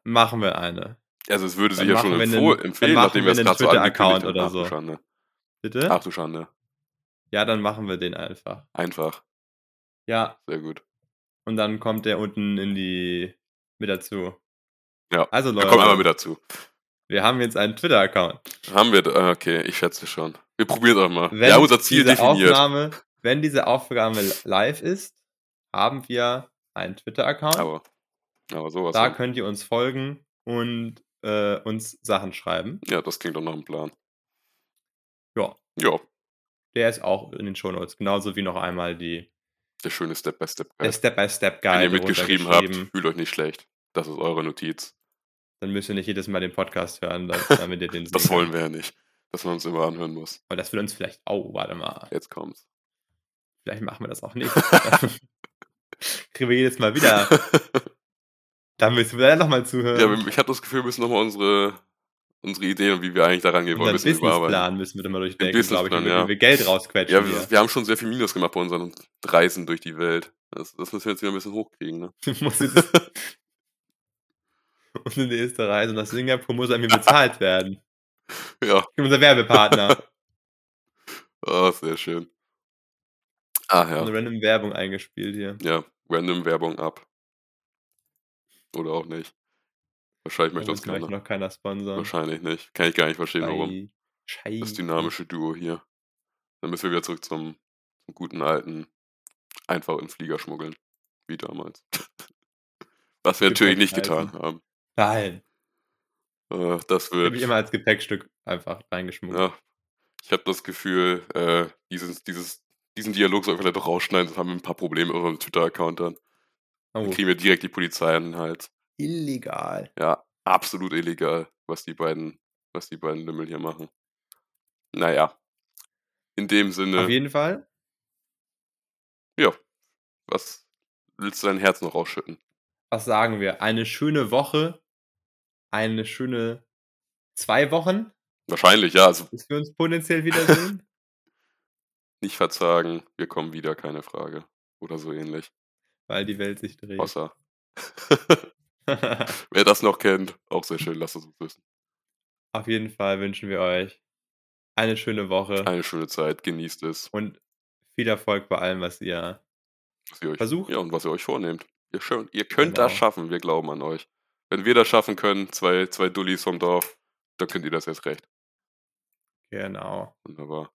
B: machen wir eine.
A: Also, es würde sich
B: Dann
A: ja schon
B: machen wir 'nen
A: empfoh
B: dann
A: empfehlen, nachdem
B: wir
A: wir es grad so angekündigt
B: Twitter-Account
A: haben.
B: oder
A: Ach du. Schande.
B: Bitte?
A: Ach du Schande.
B: Ja, dann machen wir den einfach.
A: Einfach.
B: Ja.
A: Sehr gut.
B: Und dann kommt der unten in die mit dazu.
A: Ja,
B: Also,
A: er kommt einmal mit
B: Leute
A: dazu.
B: wir haben jetzt einen Twitter-Account.
A: Haben wir ah, okay, ich schätze schon. Wir probieren's einfach mal. Wir
B: Wenn
A: haben unser Ziel
B: diese
A: definiert.
B: Aufnahme wenn diese Aufnahme l live ist, haben wir einen Twitter-Account.
A: Aber aber so was
B: Da
A: von.
B: könnt ihr uns folgen und, äh, uns Sachen schreiben.
A: Ja, das klingt doch nach 'm Plan.
B: Ja.
A: Ja.
B: Der ist auch in den Shownotes, genauso wie noch einmal die
A: Der schöne
B: der
A: Step-by-Step-Guide. Wenn ihr
B: Step-by-Step-Guide
A: mitgeschrieben habt, fühlt euch nicht schlecht. Das ist eure Notiz.
B: Dann müsst ihr nicht jedes Mal den Podcast hören, da damit ihr den
A: Das
B: sehen
A: wollen wir ja nicht, dass man uns immer anhören muss.
B: Aber das will uns vielleicht oh, warte mal.
A: Jetzt kommt's.
B: Vielleicht machen wir das auch nicht. Kriegen wir jedes Mal wieder da müssen wir dann noch mal
A: Ja,
B: zuhören.
A: wir ich habe das Gefühl, wir müssen noch mal unsere unsere Ideen und wie wir eigentlich da rangehen wollen, 'n
B: Unseren
A: bisschen überarbeiten.
B: Businessplan müssen wir da mal
A: Den
B: durchdenken, glaube ich, wie wir
A: ja.
B: wir Geld rausquetschen
A: Ja, wir wir haben schon sehr viel Minus gemacht bei unseren Reisen durch die Welt. Das das müssen wir jetzt wieder 'n bisschen hochkriegen, ne?
B: Musst jetzt unsere nächste Reise nach Singapur muss mir bezahlt werden.
A: Ja.
B: Unser Werbepartner.
A: Ah, sehr schön. Ach ja.
B: 'Ne random Werbung eingespielt hier.
A: Ja, random Werbung ab. Oder auch nicht. Wahrscheinlich
B: Da
A: möchte
B: möchte
A: keiner.
B: noch keiner sponsern.
A: Wahrscheinlich nicht. Kann ich gar nicht verstehen, warum.
B: Schei
A: Das
B: Scheiße.
A: dynamische Duo hier. Dann müssen wir wieder zurück zum zum guten alten einfach in Flieger schmuggeln, wie damals. Was wir natürlich nicht getan haben.
B: Nein.
A: Äh, das
B: Habe ich
A: wird
B: immer als Gepäckstück einfach reingeschmuggelt.
A: ja, ich habe das Gefühl, äh, dieses dieses diesen Dialog sollten wir vielleicht doch rausschneiden, sonst haben wir 'n paar Probleme mit unserem Twitter-Account dann. Dann
B: Oh.
A: kriegen wir direkt die Polizei an den Hals.
B: Illegal.
A: Ja, absolut illegal, was die beiden was die beiden Lümmel hier machen. Na ja. In dem
B: Auf
A: Sinne
B: jeden Fall
A: ja, was willst du dein Herz noch ausschütten?
B: was sagen wir? Eine schöne Woche, eine schöne 2 Wochen,
A: Wahrscheinlich, ja, also
B: bis wir uns potenziell wiedersehen.
A: Nicht verzagen, wir kommen wieder, keine Frage. Oder so ähnlich.
B: Weil die Welt sich dreht.
A: Wasser. Wer das noch kennt, auch sehr schön, lasst es uns wissen.
B: Auf jeden Fall wünschen wir euch eine schöne Woche.
A: Eine schöne Zeit, genießt es.
B: Und viel Erfolg bei allem, was ihr,
A: was ihr euch,
B: versucht.
A: Ja, und was ihr euch vornehmt. Ihr, schön, ihr könnt
B: genau.
A: das schaffen, wir glauben an euch. Wenn wir das schaffen können, zwei, zwei Dullis vom Dorf, dann könnt ihr das erst recht.
B: Genau.
A: Wunderbar.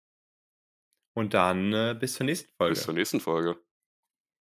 B: Und dann äh, bis zur nächsten Folge.
A: Bis zur nächsten Folge.